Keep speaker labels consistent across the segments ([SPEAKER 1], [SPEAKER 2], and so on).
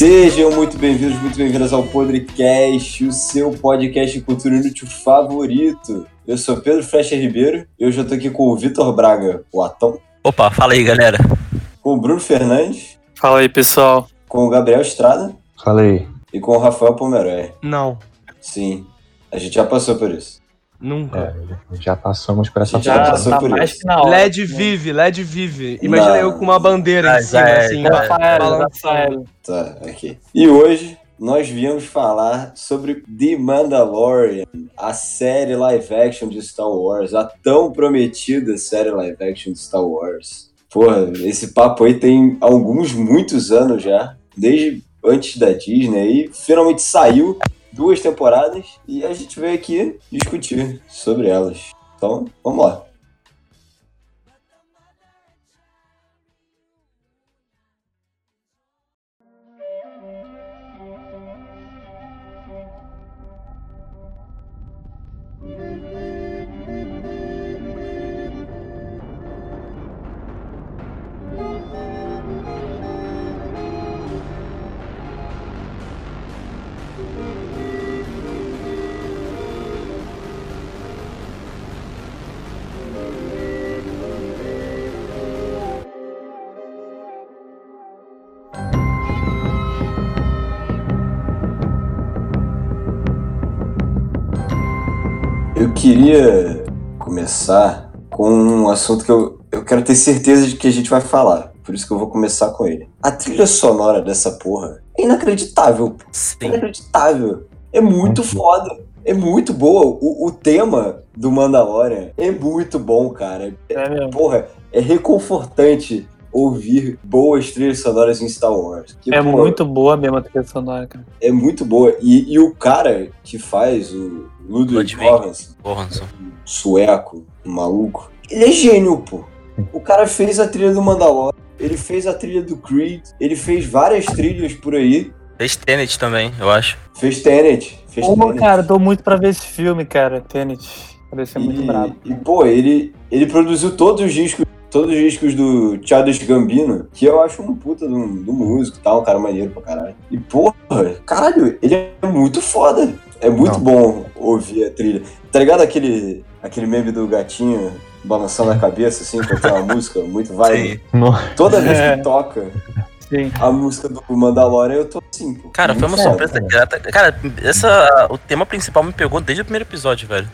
[SPEAKER 1] Sejam muito bem-vindos, muito bem-vindas ao Podcast, o seu podcast de cultura inútil favorito. Eu sou Pedro Flecha Ribeiro e hoje eu tô aqui com o Vitor Braga, o Atão.
[SPEAKER 2] Opa, fala aí, galera.
[SPEAKER 1] Com o Bruno Fernandes.
[SPEAKER 3] Fala aí, pessoal.
[SPEAKER 1] Com o Gabriel Estrada.
[SPEAKER 4] Fala aí.
[SPEAKER 1] E com o Rafael Pomeroy.
[SPEAKER 5] Não.
[SPEAKER 1] Sim, a gente já passou por isso.
[SPEAKER 5] Nunca.
[SPEAKER 4] É, já passamos por essa
[SPEAKER 1] Já passou
[SPEAKER 3] tá
[SPEAKER 1] por
[SPEAKER 3] mais
[SPEAKER 1] isso.
[SPEAKER 3] que na hora.
[SPEAKER 5] LED vive, LED vive. Imagina eu com uma bandeira
[SPEAKER 2] Ah,
[SPEAKER 5] em cima,
[SPEAKER 2] é,
[SPEAKER 5] assim,
[SPEAKER 2] é.
[SPEAKER 3] Rafael. Rafael.
[SPEAKER 1] Tá, aqui. E hoje nós viemos falar sobre The Mandalorian, a série live action de Star Wars, a tão prometida série live action de Star Wars. Porra, esse papo aí tem alguns, muitos anos já, desde antes da Disney, aí finalmente saiu duas temporadas e a gente veio aqui discutir sobre elas. Então, vamos lá. Queria começar com um assunto que eu, eu quero ter certeza de que a gente vai falar. Por isso que eu vou começar com ele. A trilha sonora dessa porra é inacreditável. pô. É
[SPEAKER 2] Sim.
[SPEAKER 1] inacreditável. É muito foda. É muito boa. O, o tema do Mandalorian é muito bom, cara.
[SPEAKER 3] É mesmo.
[SPEAKER 1] Porra, é reconfortante ouvir boas trilhas sonoras em Star Wars. Que,
[SPEAKER 3] É
[SPEAKER 1] pô,
[SPEAKER 3] muito boa mesmo a trilha sonora, cara.
[SPEAKER 1] É muito boa. E, e o cara que faz o Ludwig. Göransson, sueco, um maluco. Ele é gênio, pô. O cara fez a trilha do Mandalorian, ele fez a trilha do Creed, ele fez várias trilhas por aí.
[SPEAKER 2] Fez Tenet também, eu acho.
[SPEAKER 1] Fez Tenet, fez
[SPEAKER 3] Pô,
[SPEAKER 1] Tenet.
[SPEAKER 3] cara, tô muito pra ver esse filme, cara. Tenet. Parece ser muito
[SPEAKER 1] e,
[SPEAKER 3] brabo.
[SPEAKER 1] e, pô, ele, ele produziu todos os discos, todos os discos do Childish Gambino, que eu acho um puta do, do músico e tal, um cara maneiro pra caralho. E, porra, caralho, ele é muito foda. É muito
[SPEAKER 4] Não.
[SPEAKER 1] bom ouvir a trilha. Tá ligado aquele, aquele meme do gatinho balançando a cabeça, assim, com aquela música muito vibe?
[SPEAKER 2] Sim.
[SPEAKER 1] Toda vez
[SPEAKER 3] É.
[SPEAKER 1] que toca
[SPEAKER 3] Sim.
[SPEAKER 1] a música do Mandalorian, eu tô assim, pô.
[SPEAKER 2] Cara, foi uma
[SPEAKER 1] Muito
[SPEAKER 2] surpresa grata. Cara, essa, o tema principal me pegou desde o primeiro episódio, velho.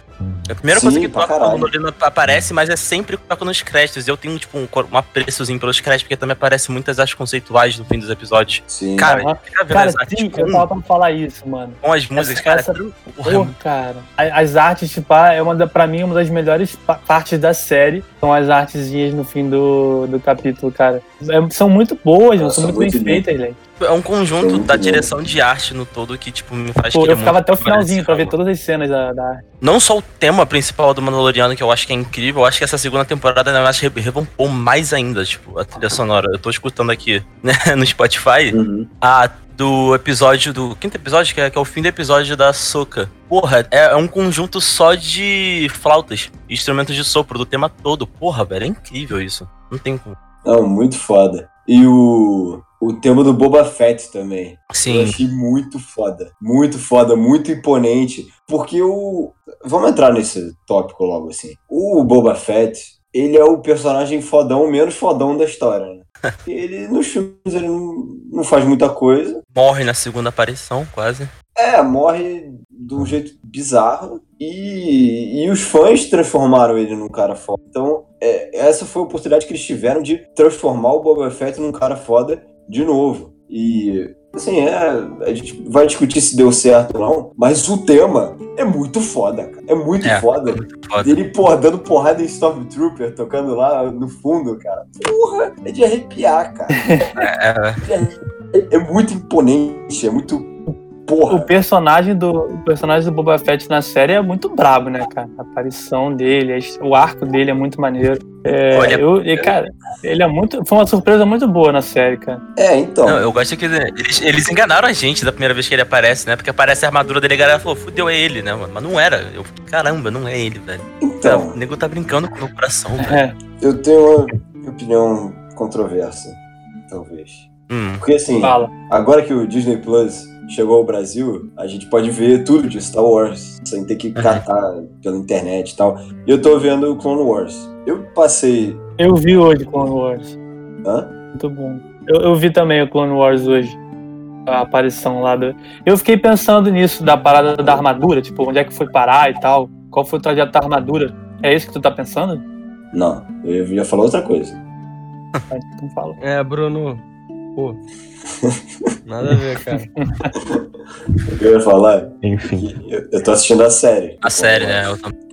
[SPEAKER 2] É a primeira
[SPEAKER 1] Sim,
[SPEAKER 2] coisa que toca quando o Lino aparece, mas é sempre que toca nos créditos. Eu tenho, tipo, um, um apreçozinho pelos créditos, porque também aparecem muitas artes conceituais no fim dos episódios.
[SPEAKER 1] Sim.
[SPEAKER 2] Cara, vendo
[SPEAKER 3] Cara,
[SPEAKER 2] as artes
[SPEAKER 3] sim,
[SPEAKER 2] com,
[SPEAKER 3] eu tava pra falar isso, mano.
[SPEAKER 2] com as músicas,
[SPEAKER 3] essa-
[SPEAKER 2] cara.
[SPEAKER 3] essa-
[SPEAKER 2] porra,
[SPEAKER 3] Pô, cara. A- As artes, tipo, ah, é uma da, pra mim, uma das melhores pa- partes da série. São as artezinhas no fim do, do capítulo, cara. É- são muito boas, são muito,
[SPEAKER 1] muito
[SPEAKER 3] bem gente.
[SPEAKER 2] é um conjunto
[SPEAKER 1] muito
[SPEAKER 2] da
[SPEAKER 1] bom.
[SPEAKER 2] direção de arte no todo que, tipo, me faz
[SPEAKER 3] Pô,
[SPEAKER 2] querer
[SPEAKER 3] eu ficava
[SPEAKER 2] muito
[SPEAKER 3] até o finalzinho pra ver todas as cenas da, da arte.
[SPEAKER 2] não só o tema principal do Mandaloriano, que eu acho que é incrível, eu acho que essa segunda temporada ainda mais re- revampou mais ainda, tipo, a trilha sonora. Eu tô escutando aqui né, no Spotify
[SPEAKER 1] Uhum.
[SPEAKER 2] a do episódio do. Quinto episódio, que é, que é o fim do episódio da Soca. Porra, é, é um conjunto só de flautas, instrumentos de sopro do tema todo. Porra, velho, é incrível isso. Não tem como.
[SPEAKER 1] Não, muito foda. E o, o tema do Boba Fett também. Eu
[SPEAKER 2] Sim,
[SPEAKER 1] achei muito foda. Muito foda, muito imponente. Porque o. Vamos entrar nesse tópico logo assim. O Boba Fett, ele é o personagem fodão, menos fodão da história, né? ele, nos filmes, ele não, não faz muita coisa.
[SPEAKER 2] morre na segunda aparição, quase.
[SPEAKER 1] É, morre de um jeito bizarro. E, e os fãs transformaram ele num cara foda. Então, é, essa foi a oportunidade que eles tiveram de transformar o Boba Fett num cara foda de novo. E, assim, é, a gente vai discutir se deu certo ou não, mas o tema é muito foda, cara. É muito
[SPEAKER 2] É.
[SPEAKER 1] foda.
[SPEAKER 2] Foda.
[SPEAKER 1] Dele, porra, dando porrada em Stormtrooper, tocando lá no fundo, cara. Porra, é de arrepiar, cara.
[SPEAKER 2] É,
[SPEAKER 1] É, é muito imponente, é muito. Porra.
[SPEAKER 3] O personagem do o personagem do Boba Fett na série é muito brabo, né, cara? A aparição dele, o arco dele é muito maneiro. É,
[SPEAKER 2] Olha,
[SPEAKER 3] eu, e, cara, ele é muito. Foi uma surpresa muito boa na série, cara.
[SPEAKER 1] É, então.
[SPEAKER 2] Não, eu gosto que eles, eles enganaram a gente da primeira vez que ele aparece, né? Porque aparece a armadura dele e a galera falou, fudeu, é ele, né, mano? Mas não era. Eu fiquei, caramba, não é ele, velho.
[SPEAKER 1] Então,
[SPEAKER 2] O nego tá brincando com o meu coração, velho.
[SPEAKER 3] É.
[SPEAKER 1] eu tenho uma opinião controversa, talvez.
[SPEAKER 2] Hum.
[SPEAKER 1] Porque assim,
[SPEAKER 3] Fala.
[SPEAKER 1] agora que o Disney Plus chegou ao Brasil, a gente pode ver tudo de Star Wars, sem ter que catar pela internet e tal. E eu tô vendo o Clone Wars. Eu passei.
[SPEAKER 3] Eu vi hoje Clone Wars.
[SPEAKER 1] Hã?
[SPEAKER 3] Muito bom. Eu, eu vi também o Clone Wars hoje. A aparição lá do. Eu fiquei pensando nisso, da parada da armadura, tipo, onde é que foi parar e tal. Qual foi o trajeto da armadura? É isso que tu tá pensando?
[SPEAKER 1] Não, eu ia falar outra coisa.
[SPEAKER 3] Então fala.
[SPEAKER 5] É, Bruno. Pô. Nada a ver, cara.
[SPEAKER 1] O que eu ia falar
[SPEAKER 4] Enfim.
[SPEAKER 1] que eu, eu tô assistindo a série.
[SPEAKER 2] A série, né?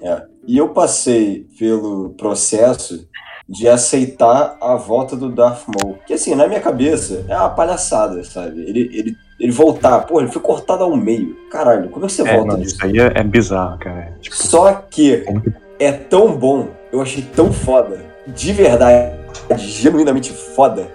[SPEAKER 1] É. E eu passei pelo processo de aceitar a volta do Darth Maul. Que assim, na minha cabeça, é uma palhaçada, sabe? Ele, ele, ele voltar, pô, ele foi cortado ao meio. Caralho, como é que você
[SPEAKER 4] É,
[SPEAKER 1] volta
[SPEAKER 4] não,
[SPEAKER 1] disso?
[SPEAKER 4] isso aí é, é bizarro, cara. Tipo,
[SPEAKER 1] Só que é tão bom, eu achei tão foda, de verdade, genuinamente foda,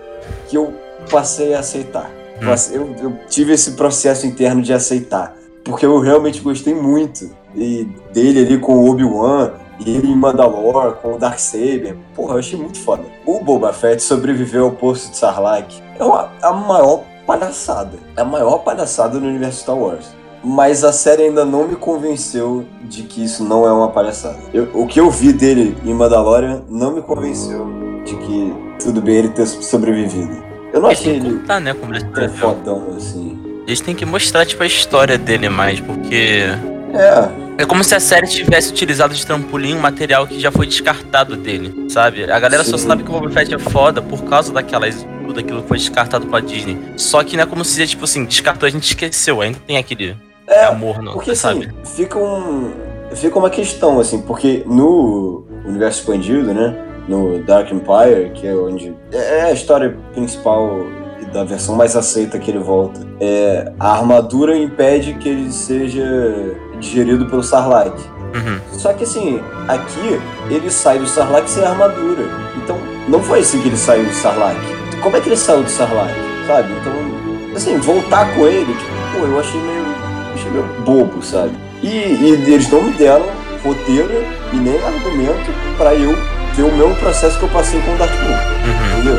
[SPEAKER 1] que eu passei a aceitar.
[SPEAKER 2] Hum.
[SPEAKER 1] Eu, eu tive esse processo interno de aceitar. Porque eu realmente gostei muito e dele ali com o Obi-Wan, e ele em Mandalore, com o Darksaber. Porra, eu achei muito foda. O Boba Fett sobreviveu ao poço de Sarlacc. É uma, a maior palhaçada. É a maior palhaçada no universo Star Wars. Mas a série ainda não me convenceu de que isso não é uma palhaçada. Eu- o que eu vi dele em Mandalorian não me convenceu de que tudo bem ele ter sobrevivido. Eu não achei ele
[SPEAKER 2] contar, né? Como ele
[SPEAKER 1] tão
[SPEAKER 2] escreveu.
[SPEAKER 1] fodão assim.
[SPEAKER 2] Eles têm que mostrar, tipo, a história dele mais, porque.
[SPEAKER 1] É,
[SPEAKER 2] É como se a série tivesse utilizado de trampolim um material que já foi descartado dele, sabe? A galera só
[SPEAKER 1] Sim.
[SPEAKER 2] sabe que o Boba Fett é foda por causa daquelas. Tudo aquilo que foi descartado pra Disney. Só que não é como se, tipo assim, descartou, a gente esqueceu. Ainda tem aquele
[SPEAKER 1] É,
[SPEAKER 2] amor, não,
[SPEAKER 1] Porque
[SPEAKER 2] sabe?
[SPEAKER 1] assim, fica um. Fica uma questão, assim, porque no universo expandido, né? No Dark Empire, que é onde. É a história principal e da versão mais aceita que ele volta. É, a armadura impede que ele seja digerido pelo Sarlacc.
[SPEAKER 2] Uhum.
[SPEAKER 1] Só que assim, aqui ele sai do Sarlacc sem armadura. Então, não foi assim que ele saiu do Sarlacc. Como é que ele saiu do Sarlacc? Sabe? Então, assim, voltar com ele, tipo, pô, eu achei meio, achei meio bobo, sabe? E, e eles não me deram roteiro e nem argumento pra eu ter o mesmo processo que eu passei com o Dark Moon,
[SPEAKER 2] Uhum.
[SPEAKER 1] entendeu?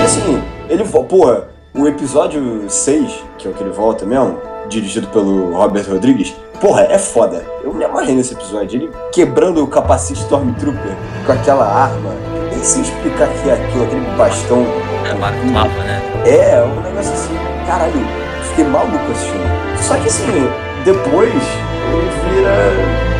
[SPEAKER 1] E assim, ele, porra, o episódio 6, que é o que ele volta mesmo, dirigido pelo Robert Rodrigues, porra, é foda. Eu me amarrei nesse episódio. Ele quebrando o capacete Stormtrooper com aquela arma. Nem sei explicar que é aquilo, aquele bastão.
[SPEAKER 2] É marcava, né?
[SPEAKER 1] É, um negócio assim, caralho, fiquei maluco assistindo. Só que assim, depois ele vira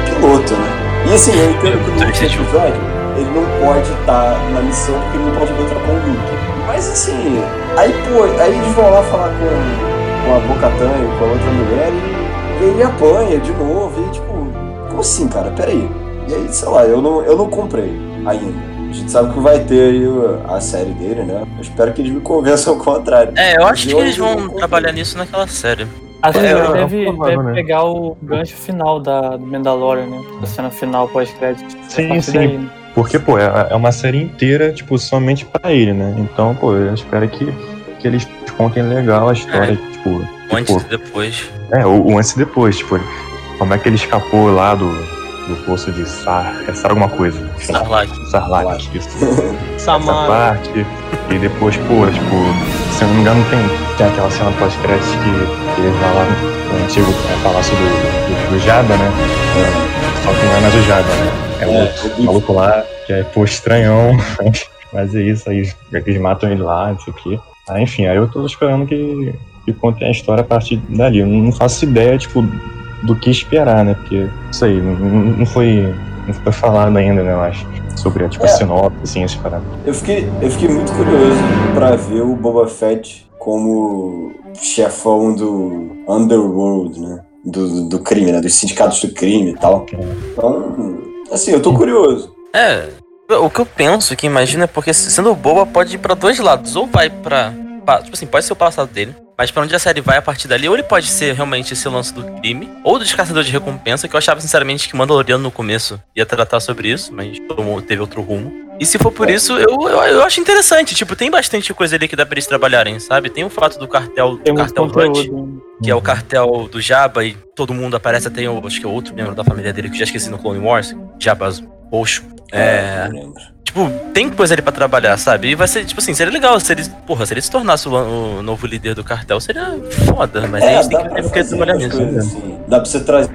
[SPEAKER 1] piloto, né? E assim, eu entendo que no último episódio ele não pode estar na missão porque ele não pode lutar com o Luke. Mas assim, aí pô, aí eles vão lá falar com, com a Bocatan e com a outra mulher e, e ele apanha de novo. E tipo, como assim, cara? Peraí. E aí, sei lá, eu não, eu não comprei ainda. A gente sabe que vai ter aí a série dele, né? Eu espero que eles me convençam ao contrário.
[SPEAKER 2] É, eu acho que eles vão trabalhar nisso naquela série.
[SPEAKER 3] Acho que
[SPEAKER 4] É,
[SPEAKER 3] ele deve,
[SPEAKER 4] provável,
[SPEAKER 3] deve
[SPEAKER 4] né?
[SPEAKER 3] pegar o gancho final da, do Mandalorian, né? A cena final pós-crédito.
[SPEAKER 4] Sim, sim.
[SPEAKER 3] daí, né?
[SPEAKER 4] Porque, pô, é é uma série inteira, tipo, somente pra ele, né? Então, pô, eu espero que, que eles contem legal a história, tipo,
[SPEAKER 2] Antes
[SPEAKER 4] tipo,
[SPEAKER 2] e depois.
[SPEAKER 4] é, o, o antes e depois, tipo, como é que ele escapou lá do, do poço de Sar, é Sar alguma coisa,
[SPEAKER 2] Sarlacc.
[SPEAKER 4] Sarlacc, isso. essa
[SPEAKER 5] Samara.
[SPEAKER 4] parte, e depois, pô, tipo, se eu não me engano, tem, tem aquela cena pós-crédito que, que ele vai lá no antigo é, palácio do, do, do Jabba, né? É, só que não é mais o Jabba, né? É o outro
[SPEAKER 1] É,
[SPEAKER 4] maluco lá, que é, pô, estranhão, mas é isso, aí eles matam ele lá, não sei o quê. Ah, enfim, aí eu tô esperando que, que contem a história a partir dali. Eu não faço ideia, tipo, do que esperar, né? Porque, isso aí, não, não foi, não foi falado ainda, né, eu acho, sobre, tipo, a
[SPEAKER 1] É.
[SPEAKER 4] sinopse, assim, esse parada.
[SPEAKER 1] Eu fiquei, eu fiquei muito curioso pra ver o Boba Fett como chefão do Underworld, né? Do, do crime, né? Dos sindicatos do crime e tal. Então, assim, eu tô curioso.
[SPEAKER 2] É, o que eu penso que imagina é porque sendo boba pode ir pra dois lados. Ou vai pra. pa- Tipo assim, pode ser o passado dele. Mas pra onde a série vai a partir dali, ou ele pode ser realmente esse lance do crime, ou do caçador de recompensa, que eu achava sinceramente que Mandaloriano no começo ia tratar sobre isso, mas tomou- teve outro rumo. E se for por isso, eu, eu, eu acho interessante. Tipo, tem bastante coisa ali que dá pra eles trabalharem, sabe? Tem o fato do cartel,
[SPEAKER 3] Tem
[SPEAKER 2] do cartel Hunt,
[SPEAKER 3] conteúdo.
[SPEAKER 2] que é o cartel do Jabba, e todo mundo aparece, até o, acho que é outro membro da família dele, que eu já esqueci no Clone Wars, Jabba roxo. É.
[SPEAKER 1] Lembro.
[SPEAKER 2] Tipo, tem coisa ali pra trabalhar, sabe? E vai ser, tipo assim, seria legal se ele, porra, se ele se tornasse o, o novo líder do cartel, seria foda, mas aí a gente tem
[SPEAKER 1] É,
[SPEAKER 2] que porque
[SPEAKER 1] fazer
[SPEAKER 2] trabalhar nisso.
[SPEAKER 1] coisas assim. Dá pra você trazer.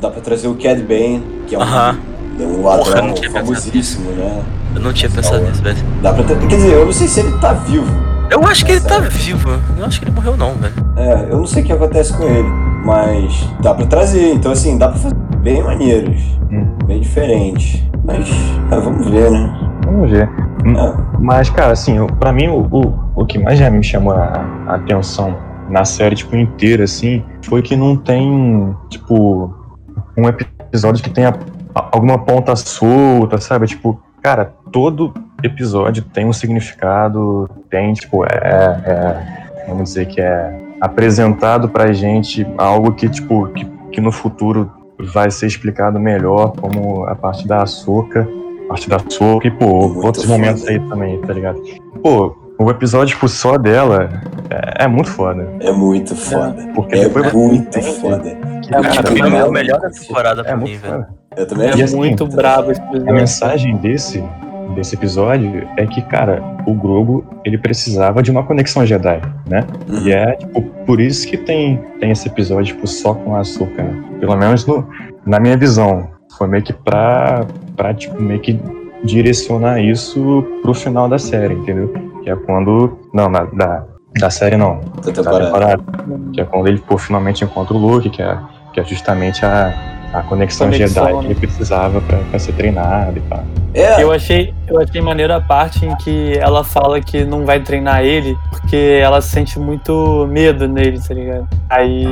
[SPEAKER 1] Dá pra trazer o Cad Bane, que é um,
[SPEAKER 2] Aham.
[SPEAKER 1] É um
[SPEAKER 2] Porra,
[SPEAKER 1] ladrão
[SPEAKER 2] não tinha pensado
[SPEAKER 1] famosíssimo, né?
[SPEAKER 2] Eu não tinha pensado nisso, velho.
[SPEAKER 1] Dá pra ter. Quer dizer, eu não sei se ele tá vivo.
[SPEAKER 2] Eu acho que ele tá vivo. Eu não acho que ele morreu, não, velho.
[SPEAKER 1] É, eu não sei o que acontece com ele, mas dá pra trazer. Então, assim, dá pra fazer bem maneiros,
[SPEAKER 4] Hum.
[SPEAKER 1] bem diferentes. Mas, ah, vamos ver, né?
[SPEAKER 4] Vamos ver.
[SPEAKER 1] Ah,
[SPEAKER 4] Mas, cara, assim, pra mim, o, o, o que mais já me chamou a, a atenção na série, tipo, inteira, assim, foi que não tem, tipo, um episódio que tenha alguma ponta solta, sabe? Tipo, cara, todo episódio tem um significado, tem, tipo, é, é vamos dizer que é apresentado pra gente algo que, tipo, que, que no futuro vai ser explicado melhor, como a parte da açúcar parte da Soca e, pô,
[SPEAKER 1] Muito
[SPEAKER 4] outros
[SPEAKER 1] foda.
[SPEAKER 4] momentos aí também, tá ligado? Pô, o episódio, tipo, só dela é, é muito foda.
[SPEAKER 1] é muito foda.
[SPEAKER 4] Porque
[SPEAKER 1] É
[SPEAKER 4] depois
[SPEAKER 1] muito
[SPEAKER 4] tem-
[SPEAKER 1] foda.
[SPEAKER 4] que,
[SPEAKER 3] É
[SPEAKER 4] cara,
[SPEAKER 3] muito
[SPEAKER 2] Foi o melhor da temporada
[SPEAKER 4] é
[SPEAKER 2] pra mim,
[SPEAKER 4] muito
[SPEAKER 2] velho.
[SPEAKER 4] foda.
[SPEAKER 1] Eu também
[SPEAKER 3] É
[SPEAKER 1] acho
[SPEAKER 4] assim,
[SPEAKER 3] muito
[SPEAKER 1] muito
[SPEAKER 3] brabo esse
[SPEAKER 4] A
[SPEAKER 3] episódio.
[SPEAKER 4] mensagem desse, desse episódio é que, cara, o Grogu, ele precisava de uma conexão Jedi, né?
[SPEAKER 1] Uhum.
[SPEAKER 4] E é, tipo, por isso que tem, tem esse episódio, tipo, só com açúcar, né? Pelo menos no, na minha visão. Foi meio que pra, pra, tipo, meio que direcionar isso pro final da série, entendeu? Que é quando... Não, na- da, da série não.
[SPEAKER 1] Da
[SPEAKER 4] Da
[SPEAKER 1] temporada.
[SPEAKER 4] temporada. Que é quando ele, pô, finalmente encontra o Luke, que é, que é justamente a, a conexão,
[SPEAKER 3] Conexão,
[SPEAKER 4] Jedi
[SPEAKER 3] né?
[SPEAKER 4] que ele precisava pra, pra ser treinado e pá.
[SPEAKER 1] É,
[SPEAKER 3] Eu achei, eu achei maneiro a parte em que ela fala que não vai treinar ele porque ela sente muito medo nele, tá ligado? Aí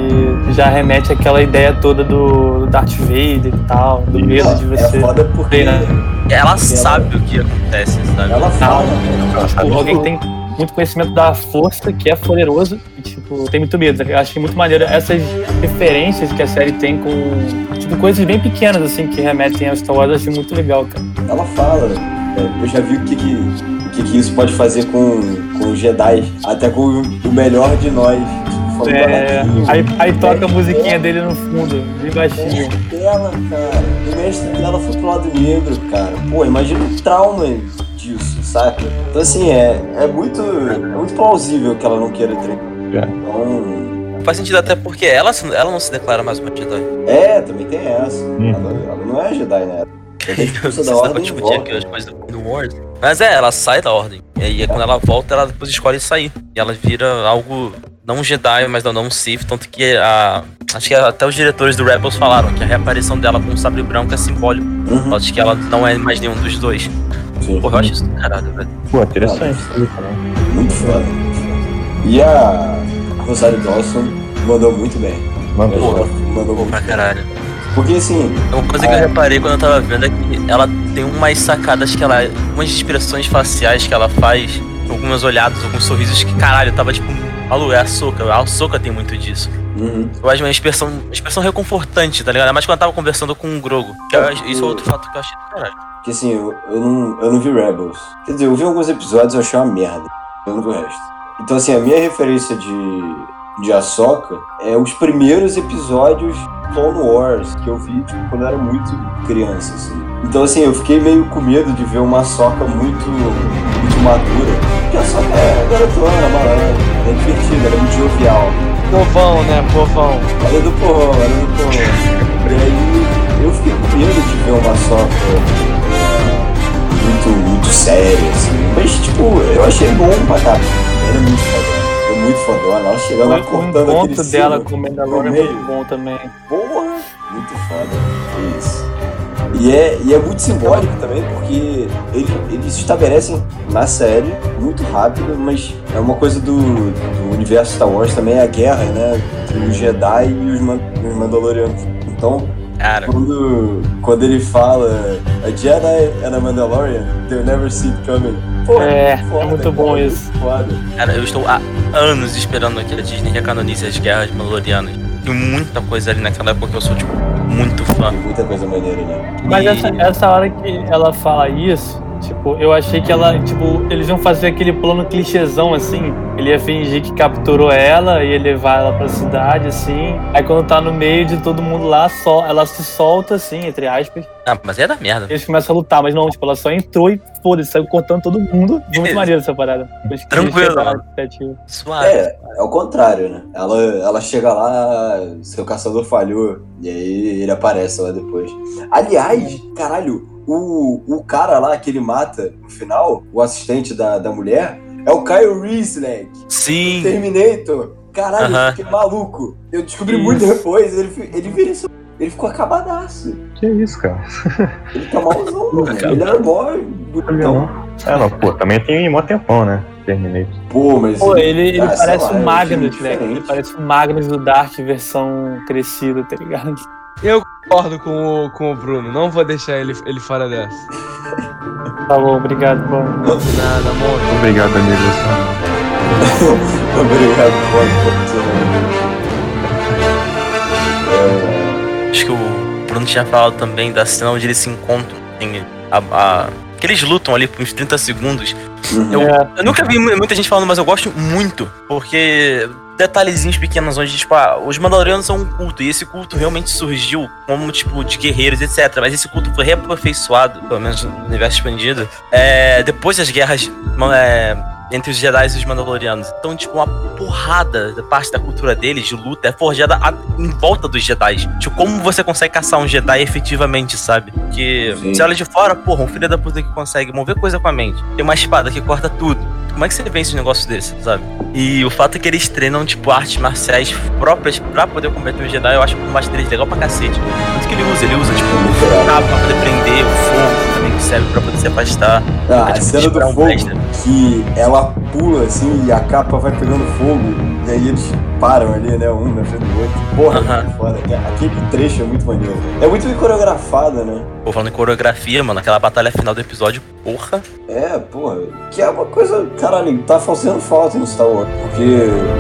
[SPEAKER 3] já remete àquela ideia toda do, Darth Vader e tal, do
[SPEAKER 4] Isso.
[SPEAKER 3] medo de
[SPEAKER 1] é
[SPEAKER 3] você.
[SPEAKER 1] foda porque
[SPEAKER 3] treinar.
[SPEAKER 2] Ela sabe o que acontece, sabe?
[SPEAKER 1] ela fala.
[SPEAKER 3] Tipo, alguém que tem muito conhecimento da força, que é poderoso e, tipo, tem muito medo. Eu achei muito maneiro essas referências que a série tem com, tipo, coisas bem pequenas, assim, que remetem a Star Wars. Eu achei muito legal, cara.
[SPEAKER 1] Ela fala. é, eu já vi o que que, o que que isso pode fazer com, com os Jedi. Até com o, melhor de nós. Tipo,
[SPEAKER 3] É, aí, aí toca a musiquinha dele no fundo, bem baixinho.
[SPEAKER 1] dela, cara. O mestre dela foi pro lado negro, cara. Pô, imagina o trauma disso, saca? Então assim, é, é muito. É muito plausível que ela não queira treinar.
[SPEAKER 4] É.
[SPEAKER 1] Então.
[SPEAKER 2] Faz sentido até porque ela, ela não se declara mais uma Jedi.
[SPEAKER 1] É, também tem essa.
[SPEAKER 4] Hum.
[SPEAKER 1] Ela, ela não é Jedi, né? É da ordem volta.
[SPEAKER 2] do. Mas é, ela sai da ordem. E aí quando ela volta, ela depois escolhe sair. E ela vira algo, não um Jedi, mas não, não um Sith. Tanto que a. Acho que até os diretores do Rebels falaram que a reaparição dela com o sabre branco é simbólico.
[SPEAKER 1] Uhum.
[SPEAKER 2] Acho que ela não é mais nenhum dos dois.
[SPEAKER 1] Sim.
[SPEAKER 2] Porra, eu acho isso do caralho, velho.
[SPEAKER 4] Pô, interessante também.
[SPEAKER 1] Muito foda. E a Rosário Dawson mandou muito bem. Mandou
[SPEAKER 2] Pô,
[SPEAKER 1] muito
[SPEAKER 2] pra
[SPEAKER 1] bem.
[SPEAKER 2] caralho.
[SPEAKER 1] Porque assim,
[SPEAKER 2] Uma coisa que eu reparei quando eu tava vendo é que ela tem umas sacadas que ela. umas expressões faciais que ela faz, algumas olhadas, alguns sorrisos que, caralho, tava tipo. Alô, é a Soca. A Soca tem muito disso.
[SPEAKER 1] uhum,
[SPEAKER 2] Eu acho uma expressão, uma expressão reconfortante, tá ligado? Mas quando eu tava conversando com o Grogo. Que eu- isso é outro fato que eu achei do caralho.
[SPEAKER 1] que assim, eu, eu, não, eu não vi Rebels. Quer dizer, eu vi alguns episódios e eu achei uma merda. Eu não vi o resto. Então assim, a minha referência de, de Ahsoka é os primeiros episódios de Clone Wars, que eu vi tipo, quando eu era muito criança, assim. Então assim, eu fiquei meio com medo de ver uma Ahsoka muito, muito madura. Porque a Ahsoka é garotona, malandra, é divertida, ela é muito jovial.
[SPEAKER 3] Povão, né? Povão.
[SPEAKER 1] Ela é do porrão, ela é do porrão. E aí eu fiquei com medo de ver uma é, muito, muito séria, assim. Mas, tipo, eu achei bom pra caralho. Ela é muito fodona. É muito fodona. Ela chegando lá
[SPEAKER 3] O
[SPEAKER 1] cortando aquele
[SPEAKER 3] encontro dela com o Mandalorian
[SPEAKER 1] no
[SPEAKER 3] é
[SPEAKER 1] meio.
[SPEAKER 3] muito bom também.
[SPEAKER 1] Porra! Muito foda. É isso. E é, e é muito simbólico também, porque ele- eles estabelecem na série muito rápido, mas é uma coisa do, do universo Star Wars também, é a guerra, né? Entre os Jedi e os, Man- os Mandalorianos. Então,
[SPEAKER 2] Cara,
[SPEAKER 1] quando, quando ele fala a Jedi and a Mandalorian, they'll never see it coming. Pô,
[SPEAKER 3] É,
[SPEAKER 1] foda,
[SPEAKER 3] é muito bom isso.
[SPEAKER 1] Foda.
[SPEAKER 2] cara, eu estou há anos esperando que a Disney recanonize as guerras mandalorianas. Tem muita coisa ali naquela época que eu sou, tipo, muito fã.
[SPEAKER 1] Tem muita coisa maneira, né?
[SPEAKER 3] Mas
[SPEAKER 2] E-
[SPEAKER 3] essa, essa hora que ela fala isso, Tipo, eu achei que ela, tipo, eles iam fazer aquele plano clichêzão assim. Ele ia fingir que capturou ela, ia levar ela pra cidade, assim. Aí quando tá no meio de todo mundo lá, só, ela se solta, assim, entre aspas.
[SPEAKER 2] Ah, mas é da merda.
[SPEAKER 3] Eles começam a lutar, mas não, tipo, ela só entrou e foda-se, saiu cortando todo mundo. Muito maneiro essa parada.
[SPEAKER 2] Tranquilo. Suave.
[SPEAKER 1] É, é o contrário, né? Ela, ela chega lá, seu caçador falhou, e aí ele aparece lá depois. Aliás, caralho, o, o cara lá que ele mata no final, o assistente da, da mulher, é o Kyle Reese, né?
[SPEAKER 2] Sim.
[SPEAKER 1] Terminator. Caralho,
[SPEAKER 2] Aham.
[SPEAKER 1] eu fiquei maluco. Eu descobri
[SPEAKER 3] Isso.
[SPEAKER 1] muito depois, ele, ele envelheceu. Ele ficou acabadaço.
[SPEAKER 4] Que isso, cara?
[SPEAKER 1] Ele tá malzão, mano. Ele era mó bonitão.
[SPEAKER 4] É, não, pô, também tem mó tempão, né? Terminei.
[SPEAKER 1] Pô, mas.
[SPEAKER 3] Pô, ele, ele
[SPEAKER 1] Ah,
[SPEAKER 3] parece
[SPEAKER 1] lá,
[SPEAKER 3] o
[SPEAKER 1] é um
[SPEAKER 3] Magnus, né? Ele parece o Magnus do Dark versão crescida, tá ligado?
[SPEAKER 5] Concordo com o, com o Bruno, não vou deixar ele, ele fora dessa.
[SPEAKER 3] Tá bom, obrigado, mano.
[SPEAKER 5] Nada, amor.
[SPEAKER 4] Obrigado, amigo.
[SPEAKER 1] Obrigado. É,
[SPEAKER 2] Acho que o Bruno tinha falado também da cena onde eles se encontram. Tem a, a- que eles lutam ali por uns 30 segundos.
[SPEAKER 1] Uhum.
[SPEAKER 2] Eu,
[SPEAKER 3] É.
[SPEAKER 2] eu nunca vi mu- muita gente falando, mas eu gosto muito. Porque detalhezinhos pequenos onde, tipo, ah, os Mandalorianos são um culto. E esse culto realmente surgiu como, tipo, de guerreiros, etc. Mas esse culto foi reaperfeiçoado, pelo menos no universo expandido, é, depois das guerras é, entre os Jedi e os Mandalorianos. Então, tipo, uma porrada da parte da cultura deles, de luta, é forjada a- em volta dos Jedi. Tipo, como você consegue caçar um Jedi efetivamente, sabe? Porque
[SPEAKER 1] Sim.
[SPEAKER 2] você olha de fora, porra, um filho da puta que consegue mover coisa com a mente. Tem uma espada que corta tudo. Como é que você vence um negócio desse, sabe? E o fato é que eles treinam, tipo, artes marciais próprias pra poder combater um Jedi, eu acho o combate deles legal pra cacete. Tanto que ele usa, ele usa, tipo, um cabo pra poder prender, o fogo também que serve pra poder se afastar.
[SPEAKER 1] Ah,
[SPEAKER 2] É
[SPEAKER 1] a
[SPEAKER 2] tipo
[SPEAKER 1] cena do
[SPEAKER 2] um
[SPEAKER 1] fogo, que ela pula assim e a capa vai pegando fogo, e aí eles param ali, né? Um na frente do outro. Porra,
[SPEAKER 2] Aham.
[SPEAKER 1] muito foda. Aquele trecho é muito maneiro. É muito bem coreografada, né?
[SPEAKER 2] Pô, falando em coreografia, mano, aquela batalha final do episódio, porra.
[SPEAKER 1] É, porra, que é uma coisa, caralho, tá fazendo falta no Star Wars. Porque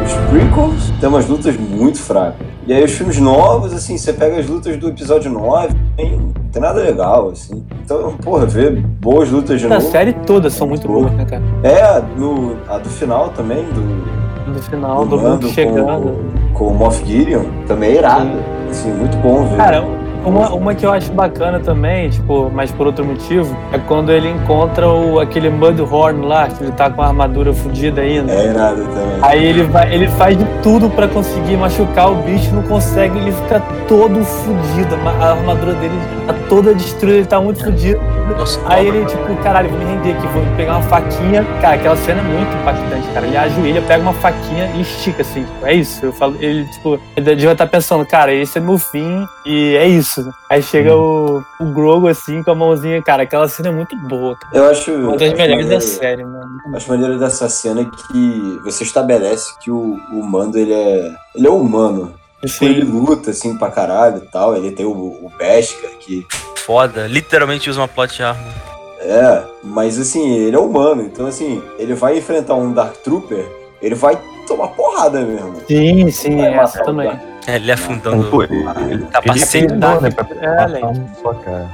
[SPEAKER 1] os prequels tem umas lutas muito fracas. E aí os filmes novos, assim, você pega as lutas do episódio 9, tem, não tem nada legal, assim. Então, porra, ver boas lutas de
[SPEAKER 3] A
[SPEAKER 1] novo.
[SPEAKER 3] série toda são muito
[SPEAKER 1] Boa.
[SPEAKER 3] boas, né, cara?
[SPEAKER 1] É, no, a do final também, do,
[SPEAKER 3] No final,
[SPEAKER 1] do
[SPEAKER 3] do
[SPEAKER 1] Mando
[SPEAKER 3] chegando.
[SPEAKER 1] com, com o Moff Gideon, também é irado. Assim, muito bom ver.
[SPEAKER 3] Cara, uma, uma que eu acho bacana também, tipo, mas por outro motivo, é quando ele encontra o, aquele Mudhorn lá, que ele tá com a armadura fodida ainda.
[SPEAKER 1] É irado também.
[SPEAKER 3] Aí ele vai, ele faz de tudo pra conseguir machucar o bicho, não consegue, ele fica todo fudido. A armadura dele tá toda destruída, ele tá muito fudido.
[SPEAKER 2] Nossa,
[SPEAKER 3] Aí ele, tipo, caralho, vou me render aqui, vou pegar uma faquinha. Cara, aquela cena é muito impactante, cara. Ele ajoelha, pega uma faquinha e estica, assim. Tipo, é isso. Eu falo, ele, tipo, ele devia estar pensando, cara, esse é meu fim e é isso. Aí chega o, o Grogo, assim, com a mãozinha. Cara, aquela cena é muito boa, cara.
[SPEAKER 1] Eu acho.
[SPEAKER 3] Uma das
[SPEAKER 1] acho
[SPEAKER 3] melhores da
[SPEAKER 1] maneiro-
[SPEAKER 3] série, mano.
[SPEAKER 1] Acho maneiro dessa cena que você estabelece que o, o Mando ele é. Ele é humano. Tipo, ele
[SPEAKER 3] Sim.
[SPEAKER 1] luta assim pra caralho e tal. Ele tem o, o Beskar, que.
[SPEAKER 2] Foda. Literalmente usa uma plot armor.
[SPEAKER 1] É, mas assim, ele é humano. Então, assim, ele vai enfrentar um Dark Trooper, ele vai tomar porrada mesmo.
[SPEAKER 3] Sim, sim,
[SPEAKER 1] Vai
[SPEAKER 3] essa também.
[SPEAKER 1] Dark-
[SPEAKER 2] É, ele afundando
[SPEAKER 4] Pô, ele,
[SPEAKER 2] o
[SPEAKER 4] ele,
[SPEAKER 2] capacete.
[SPEAKER 4] ele treinou, né, pra
[SPEAKER 3] É, Leite.
[SPEAKER 4] um só, cara.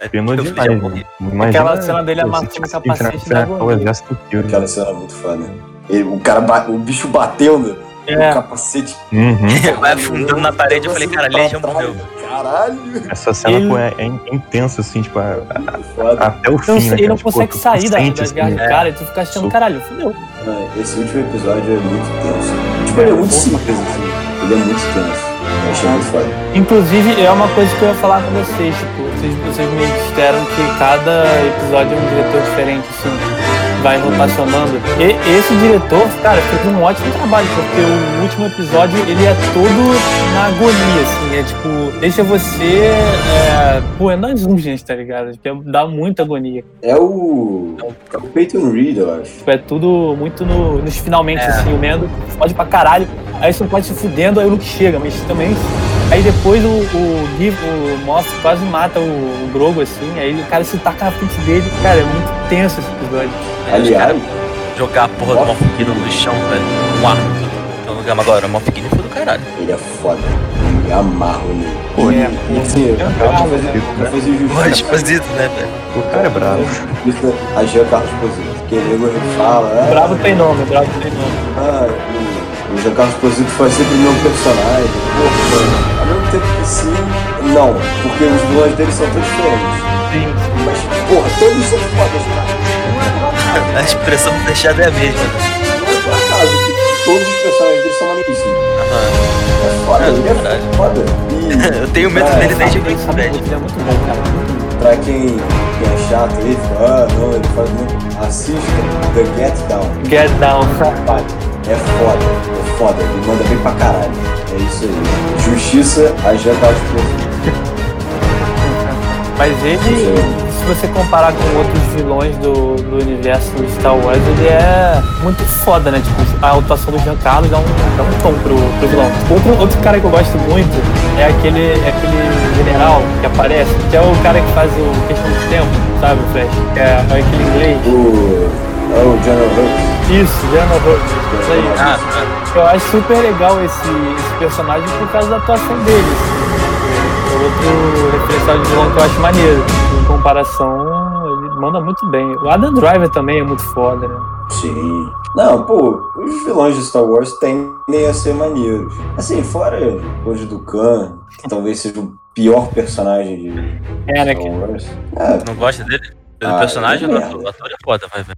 [SPEAKER 2] É, eu
[SPEAKER 4] demais, né? Imagina,
[SPEAKER 3] Aquela cena dele
[SPEAKER 4] se
[SPEAKER 3] o capacete.
[SPEAKER 1] Aquela cena é muito foda. Ele- o cara, o bicho batendo,
[SPEAKER 3] É.
[SPEAKER 1] o capacete.
[SPEAKER 4] Uhum.
[SPEAKER 2] Vai afundando na parede, eu falei, cara, já morreu.
[SPEAKER 1] Caralho!
[SPEAKER 4] Essa cena,
[SPEAKER 3] Ele-
[SPEAKER 4] pô, é, é intensa, assim, tipo, a-
[SPEAKER 1] foda.
[SPEAKER 4] até o
[SPEAKER 3] Ele
[SPEAKER 4] fim, né,
[SPEAKER 3] ele
[SPEAKER 4] cara?
[SPEAKER 3] não
[SPEAKER 4] Tipo,
[SPEAKER 3] consegue
[SPEAKER 4] tu
[SPEAKER 3] sair da, das
[SPEAKER 4] assim,
[SPEAKER 3] garras do
[SPEAKER 2] é.
[SPEAKER 3] cara e tu fica achando,
[SPEAKER 4] Sou-
[SPEAKER 3] caralho, fudeu.
[SPEAKER 1] Ah, Esse último episódio é muito tenso. Tipo, ele é muito simples, assim. Ele é muito tenso. Eu achei muito foda.
[SPEAKER 3] Inclusive, é uma coisa que eu ia falar com vocês, tipo, vocês, vocês me disseram que cada episódio é um diretor diferente, assim, vai rotacionando. E esse diretor, cara, fez um ótimo trabalho, porque o último episódio, ele é todo na agonia, assim, é tipo, deixa você, é, pô, é nas ungens, tá ligado? Que dá muita agonia.
[SPEAKER 1] É o. É o Peyton Reed, eu acho.
[SPEAKER 3] Tipo, é tudo muito no- nos finalmente,
[SPEAKER 2] É.
[SPEAKER 3] assim, o Mendo pode pra caralho, aí você pode se fudendo, aí o Luke chega, mas também. Aí depois o, o, o Moff quase mata o, o Grogo, assim, aí o cara se taca na frente dele. Cara, é muito tenso esse episódio.
[SPEAKER 2] Os
[SPEAKER 1] Aliás,
[SPEAKER 2] jogar a porra do
[SPEAKER 1] Moff
[SPEAKER 2] Gideon no chão, velho. Um arco. Então, agora, o Moff Gideon foi do caralho.
[SPEAKER 1] Ele é foda. Me amarro nele.
[SPEAKER 4] Pô,
[SPEAKER 3] é,
[SPEAKER 1] assim,
[SPEAKER 3] é
[SPEAKER 1] pra
[SPEAKER 3] bravo,
[SPEAKER 1] fazer,
[SPEAKER 4] né?
[SPEAKER 2] isso, né, velho?
[SPEAKER 4] O cara é bravo.
[SPEAKER 1] justiça a Jean Carlos Esposito. Porque nego fala, ah,
[SPEAKER 3] Bravo tem nome, bravo tem nome.
[SPEAKER 1] ah, o, Jean Carlos Esposito foi sempre o meu personagem. Mano, ao mesmo tempo que sim, não. Porque os vilões dele são todos diferentes.
[SPEAKER 3] Sim.
[SPEAKER 1] Mas, porra, todos são fodas, cara.
[SPEAKER 2] A expressão fechada é a mesma. né?
[SPEAKER 1] Não é por acaso que todos os personagens dele são maneiríssimos. É foda,
[SPEAKER 2] É,
[SPEAKER 1] ele é
[SPEAKER 2] verdade.
[SPEAKER 1] foda. E
[SPEAKER 2] Eu tenho medo dele desde o
[SPEAKER 3] Ele muito, ele é muito bom, cara. Bom.
[SPEAKER 1] pra quem, quem é chato aí, fica, ah, não, ele faz muito. Assista The Get Down.
[SPEAKER 3] Get down.
[SPEAKER 1] Vale. É foda, é foda. Ele manda bem pra caralho. É isso aí. Justiça a Jean Carlos Esposito.
[SPEAKER 3] Mas ele, se você comparar com outros vilões do, do universo do Star Wars, ele é muito foda, né? Tipo, a atuação do Giancarlo dá um, dá um tom pro, pro vilão. Outro, outro cara que eu gosto muito é aquele, é aquele general que aparece, que é o cara que faz o questão do tempo, sabe, Fred? Que é, é aquele inglês.
[SPEAKER 1] O. É o General Hux.
[SPEAKER 3] Isso, General Hux. Isso aí.
[SPEAKER 2] Ah, tá.
[SPEAKER 3] Eu acho super legal esse, esse personagem por causa da atuação dele. assim. É outro referencial de vilão que eu acho maneiro. Comparação, ele manda muito bem. O Adam Driver também é muito foda, né?
[SPEAKER 1] Sim. Não, pô, os vilões de Star Wars tendem a ser maneiros. Assim, fora hoje do Khan, que talvez seja o pior personagem de
[SPEAKER 3] É, né?
[SPEAKER 1] Star Wars. É,
[SPEAKER 2] Não gosta dele? Do
[SPEAKER 1] Ah,
[SPEAKER 2] personagem
[SPEAKER 1] é?
[SPEAKER 2] O ator é foda, vai ver.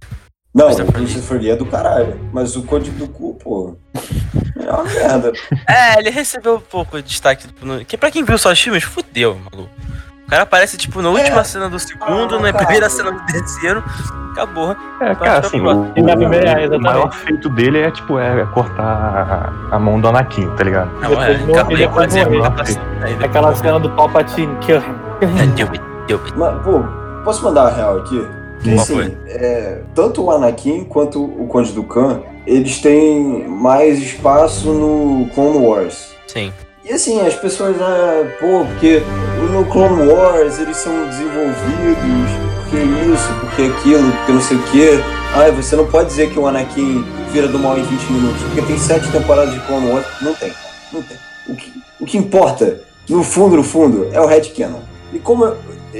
[SPEAKER 1] não, o Christopher Lee é do caralho. Mas o Código do Cu, pô, é uma merda.
[SPEAKER 2] É, ele recebeu um pouco de destaque. tipo, no- Que pra quem viu só os filmes, fudeu, maluco. O cara aparece, tipo, na última cena do segundo,
[SPEAKER 1] Ah,
[SPEAKER 2] na
[SPEAKER 1] cara.
[SPEAKER 2] primeira cena do terceiro. Acabou.
[SPEAKER 4] É, cara, assim, o,
[SPEAKER 3] E na primeira, é,
[SPEAKER 4] o maior feito dele é, tipo, é cortar a, mão do Anakin, tá ligado?
[SPEAKER 2] Não,
[SPEAKER 3] Depois
[SPEAKER 2] é, acabei
[SPEAKER 3] depois
[SPEAKER 2] quase
[SPEAKER 3] morre.
[SPEAKER 2] Aí
[SPEAKER 3] Aquela cena do Palpatine, kill him. Kill
[SPEAKER 2] É,
[SPEAKER 3] him.
[SPEAKER 2] deu it, deu it.
[SPEAKER 1] Mas, pô, posso mandar a real aqui? Que,
[SPEAKER 2] Qual
[SPEAKER 1] assim, é, tanto o Anakin quanto o Conde do Khan, eles têm mais espaço no Clone Wars.
[SPEAKER 2] Sim.
[SPEAKER 1] E assim, as pessoas, ah, pô, porque no Clone Wars eles são desenvolvidos, porque isso, porque aquilo, porque não sei o quê. Ah, você não pode dizer que o Anakin vira do mal em 20 minutos, porque tem sete temporadas de Clone Wars. Não tem, não tem. O que, o que importa, no fundo, no fundo, é o Red Canon. E como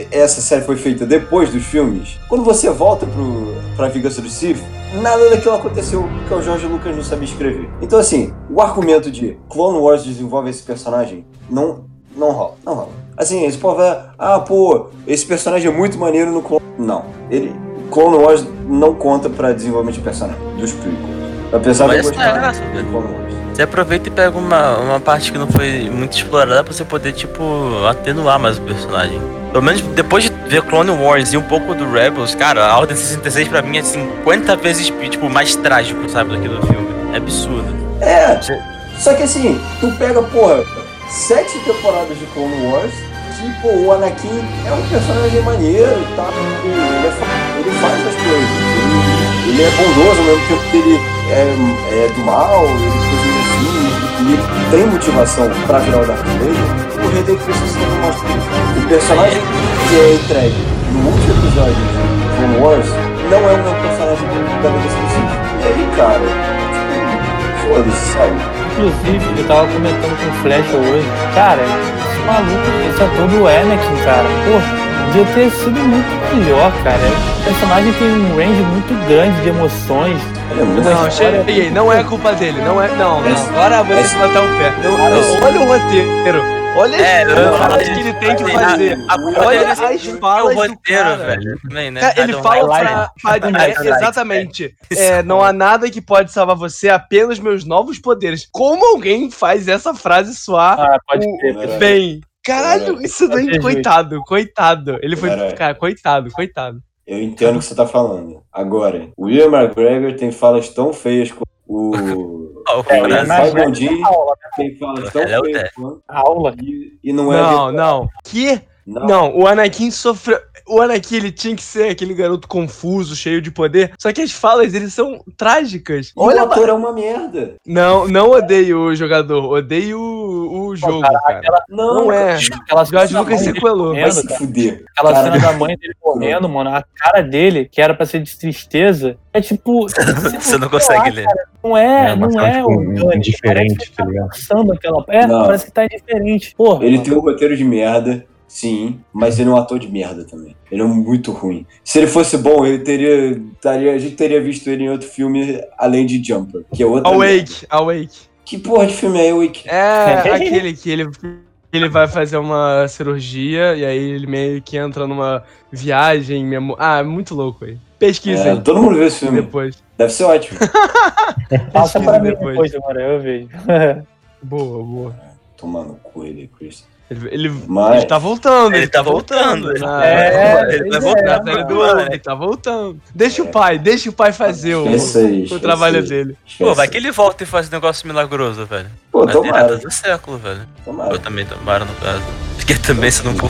[SPEAKER 1] essa série foi feita depois dos filmes, quando você volta pro, pra Vingança do Sith, nada daquilo aconteceu porque o George Lucas não sabia escrever. Então, assim, o argumento de Clone Wars desenvolve esse personagem não, não rola. Não rola. Assim, esse povo vai, ah, pô, esse personagem é muito maneiro no Clone Não. Ele, Clone Wars não conta pra desenvolvimento de personagem, dos prequels. Apesar de eu
[SPEAKER 2] é
[SPEAKER 1] de. Clone Wars.
[SPEAKER 2] Você aproveita e pega uma, uma parte que não foi muito explorada pra você poder, tipo, atenuar mais o personagem. Pelo menos depois de ver Clone Wars e um pouco do Rebels, cara, a Ordem 66 pra mim é 50 vezes, tipo, mais trágico, sabe, do que do filme. É absurdo.
[SPEAKER 1] É, só que assim, tu pega, porra, sete temporadas de Clone Wars, pô, o Anakin é um personagem maneiro, tá? Ele, é ele faz as coisas, ele, ele é bondoso ao mesmo tempo que ele é, é do mal, ele assim, ele tem motivação pra virar o Darth Vader. O Christensen não mostra isso. O personagem que é entregue no último episódio de Clone Wars não é o meu personagem da do Sith. E aí, cara, tipo, foda-se, sabe?
[SPEAKER 3] Inclusive, eu tava comentando com o Flash hoje. Cara, esse maluco, esse ator do Anakin, cara, porra, podia ter sido muito melhor, cara. O personagem tem um range muito grande de emoções.
[SPEAKER 1] É
[SPEAKER 5] Não, cheguei. Não é culpa dele. Não é. Não, não. Agora eu vou
[SPEAKER 1] Esse-
[SPEAKER 5] botar o pé. Não, olha o roteiro. Olha
[SPEAKER 2] É,
[SPEAKER 5] as falas que ele tem que
[SPEAKER 2] Assim,
[SPEAKER 5] fazer.
[SPEAKER 2] a- a culpa
[SPEAKER 5] Olha as falas
[SPEAKER 2] o
[SPEAKER 5] do
[SPEAKER 2] roteiro,
[SPEAKER 5] cara.
[SPEAKER 2] velho. Também, né?
[SPEAKER 5] Cara, ele
[SPEAKER 2] I don't
[SPEAKER 5] fala pra exatamente. É, não há nada que pode salvar você, apenas meus novos poderes. Como alguém faz essa frase soar
[SPEAKER 3] Ah, pode
[SPEAKER 5] o- bem? Caralho, isso daí, coitado, coitado. Ele foi, cara, coitado, coitado.
[SPEAKER 1] Eu entendo o que você tá falando. Agora, o William McGregor tem falas tão feias com o.
[SPEAKER 2] Ó, o
[SPEAKER 1] É,
[SPEAKER 2] cara-
[SPEAKER 1] o Jinn tem falas tão
[SPEAKER 2] Ele é o
[SPEAKER 1] feias
[SPEAKER 2] Té.
[SPEAKER 1] quanto.
[SPEAKER 3] Aula.
[SPEAKER 1] E, e não é.
[SPEAKER 5] Não, não. Que?
[SPEAKER 1] Não.
[SPEAKER 5] Não, o Anakin sofreu. O Anakin ele tinha que ser aquele garoto confuso, cheio de poder. Só que as falas dele são trágicas.
[SPEAKER 1] E o
[SPEAKER 5] Olha,
[SPEAKER 1] ator é uma merda.
[SPEAKER 5] não, não odeio o jogador, odeio o, o jogo,
[SPEAKER 3] cara,
[SPEAKER 5] cara.
[SPEAKER 3] aquela-
[SPEAKER 1] Não,
[SPEAKER 5] Não é.
[SPEAKER 3] Aquela
[SPEAKER 5] George
[SPEAKER 3] cena da
[SPEAKER 5] Lucas
[SPEAKER 3] mãe dele
[SPEAKER 5] sequelou.
[SPEAKER 1] Vai
[SPEAKER 3] correndo,
[SPEAKER 1] se
[SPEAKER 3] cara.
[SPEAKER 1] fuder.
[SPEAKER 3] Aquela
[SPEAKER 1] Cara,
[SPEAKER 3] cena da mãe dele correndo, mano, a cara dele, que era pra ser de tristeza, é tipo.
[SPEAKER 2] Você não consegue ler.
[SPEAKER 3] Não é,
[SPEAKER 4] É,
[SPEAKER 3] não
[SPEAKER 4] tá,
[SPEAKER 3] é
[SPEAKER 4] tipo,
[SPEAKER 3] orgânico.
[SPEAKER 4] indiferente,
[SPEAKER 3] que
[SPEAKER 4] tá ligado?
[SPEAKER 3] Aquela. É,
[SPEAKER 1] Não.
[SPEAKER 3] parece que tá indiferente. Porra.
[SPEAKER 1] Ele tem um roteiro de merda, sim, mas ele é um ator de merda também. Ele é muito ruim. Se ele fosse bom, ele teria, taria, a gente teria visto ele em outro filme além de Jumper, que é outra. merda.
[SPEAKER 5] Awake, Awake.
[SPEAKER 1] Que porra de filme é Awake?
[SPEAKER 5] É aquele que ele, ele vai fazer uma cirurgia e aí ele meio que entra numa viagem. Memo... Ah, é muito louco aí.
[SPEAKER 1] É,
[SPEAKER 5] Pesquisem
[SPEAKER 1] todo mundo viu esse filme.
[SPEAKER 5] depois.
[SPEAKER 1] Deve ser ótimo.
[SPEAKER 3] Passa pra mim
[SPEAKER 5] depois.
[SPEAKER 3] depois, mano, eu vejo.
[SPEAKER 5] Boa, boa.
[SPEAKER 1] Tomar no cu ele, Chris.
[SPEAKER 5] Ele, ele,
[SPEAKER 1] Mas-
[SPEAKER 5] ele tá voltando.
[SPEAKER 2] Ele tá voltando,
[SPEAKER 5] na-
[SPEAKER 3] É,
[SPEAKER 2] ele vai
[SPEAKER 3] pois
[SPEAKER 2] voltar
[SPEAKER 5] na
[SPEAKER 3] é,
[SPEAKER 5] série do ano, ele tá voltando. Deixa o pai, deixa o pai fazer o, o trabalho dele.
[SPEAKER 2] Pô, vai que ele volta e faz um negócio milagroso, velho.
[SPEAKER 1] Pô,
[SPEAKER 2] Vai virada
[SPEAKER 1] tomara,
[SPEAKER 2] do século, velho.
[SPEAKER 1] tomara.
[SPEAKER 2] Eu também tomara, no caso. Porque também se não for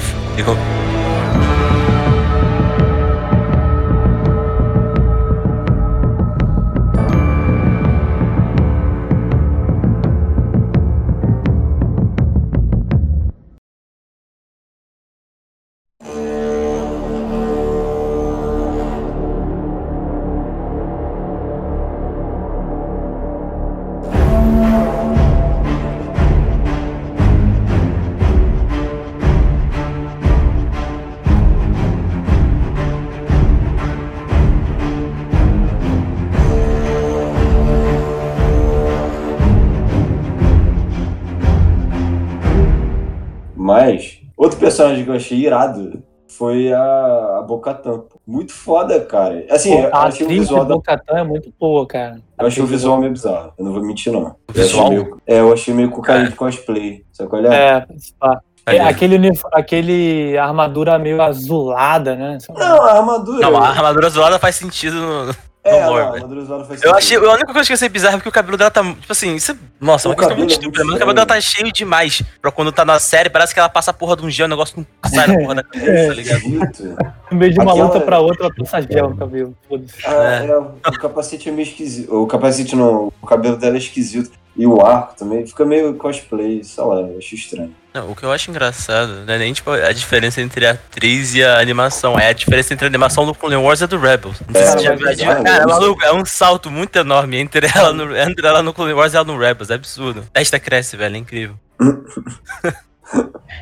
[SPEAKER 1] personagem que eu achei irado foi a, a Bocatan. Muito foda, cara. Assim, eu
[SPEAKER 3] a
[SPEAKER 1] achei o visual da
[SPEAKER 3] Bocatã é muito boa, cara.
[SPEAKER 1] Eu achei o visual meio bizarro, eu não vou mentir, não.
[SPEAKER 2] Visual?
[SPEAKER 1] meio, é, eu achei meio com cara de cosplay. Sabe qual é?
[SPEAKER 3] É, pá. É, aquele, unif- aquele armadura meio azulada, né?
[SPEAKER 1] Não, a armadura.
[SPEAKER 2] Não, a armadura azulada faz sentido no.
[SPEAKER 1] É,
[SPEAKER 2] não,
[SPEAKER 1] faz
[SPEAKER 2] Eu achei. A única coisa que eu achei bizarra é que o cabelo dela tá. Tipo assim, isso, é- nossa, é uma
[SPEAKER 1] O
[SPEAKER 2] questão muito
[SPEAKER 1] cabelo é
[SPEAKER 2] estúpida, mas o cabelo dela tá cheio demais. Pra quando tá na série, parece que ela passa a porra de um gel, o negócio não sai da porra da cabeça, tá ligado?
[SPEAKER 1] Esquisito.
[SPEAKER 3] No meio de uma
[SPEAKER 1] Aquela-
[SPEAKER 3] luta pra outra, ela passa gel no cabelo. Foda-se.
[SPEAKER 1] Ah, é, o capacete é meio esquisito. O capacete não, o cabelo dela é esquisito. E o arco também fica meio cosplay, sei lá, eu acho estranho.
[SPEAKER 2] Não, o que eu acho engraçado não é nem tipo, a diferença entre a atriz e a animação, é a diferença entre a animação do Clone Wars e a do Rebels. Não sei
[SPEAKER 1] É,
[SPEAKER 2] já viu.
[SPEAKER 1] é,
[SPEAKER 2] Cara,
[SPEAKER 1] é,
[SPEAKER 2] maluco, é um salto muito enorme entre ela no, entre ela no Clone Wars e ela no Rebels. É absurdo. Esta cresce, velho, é incrível.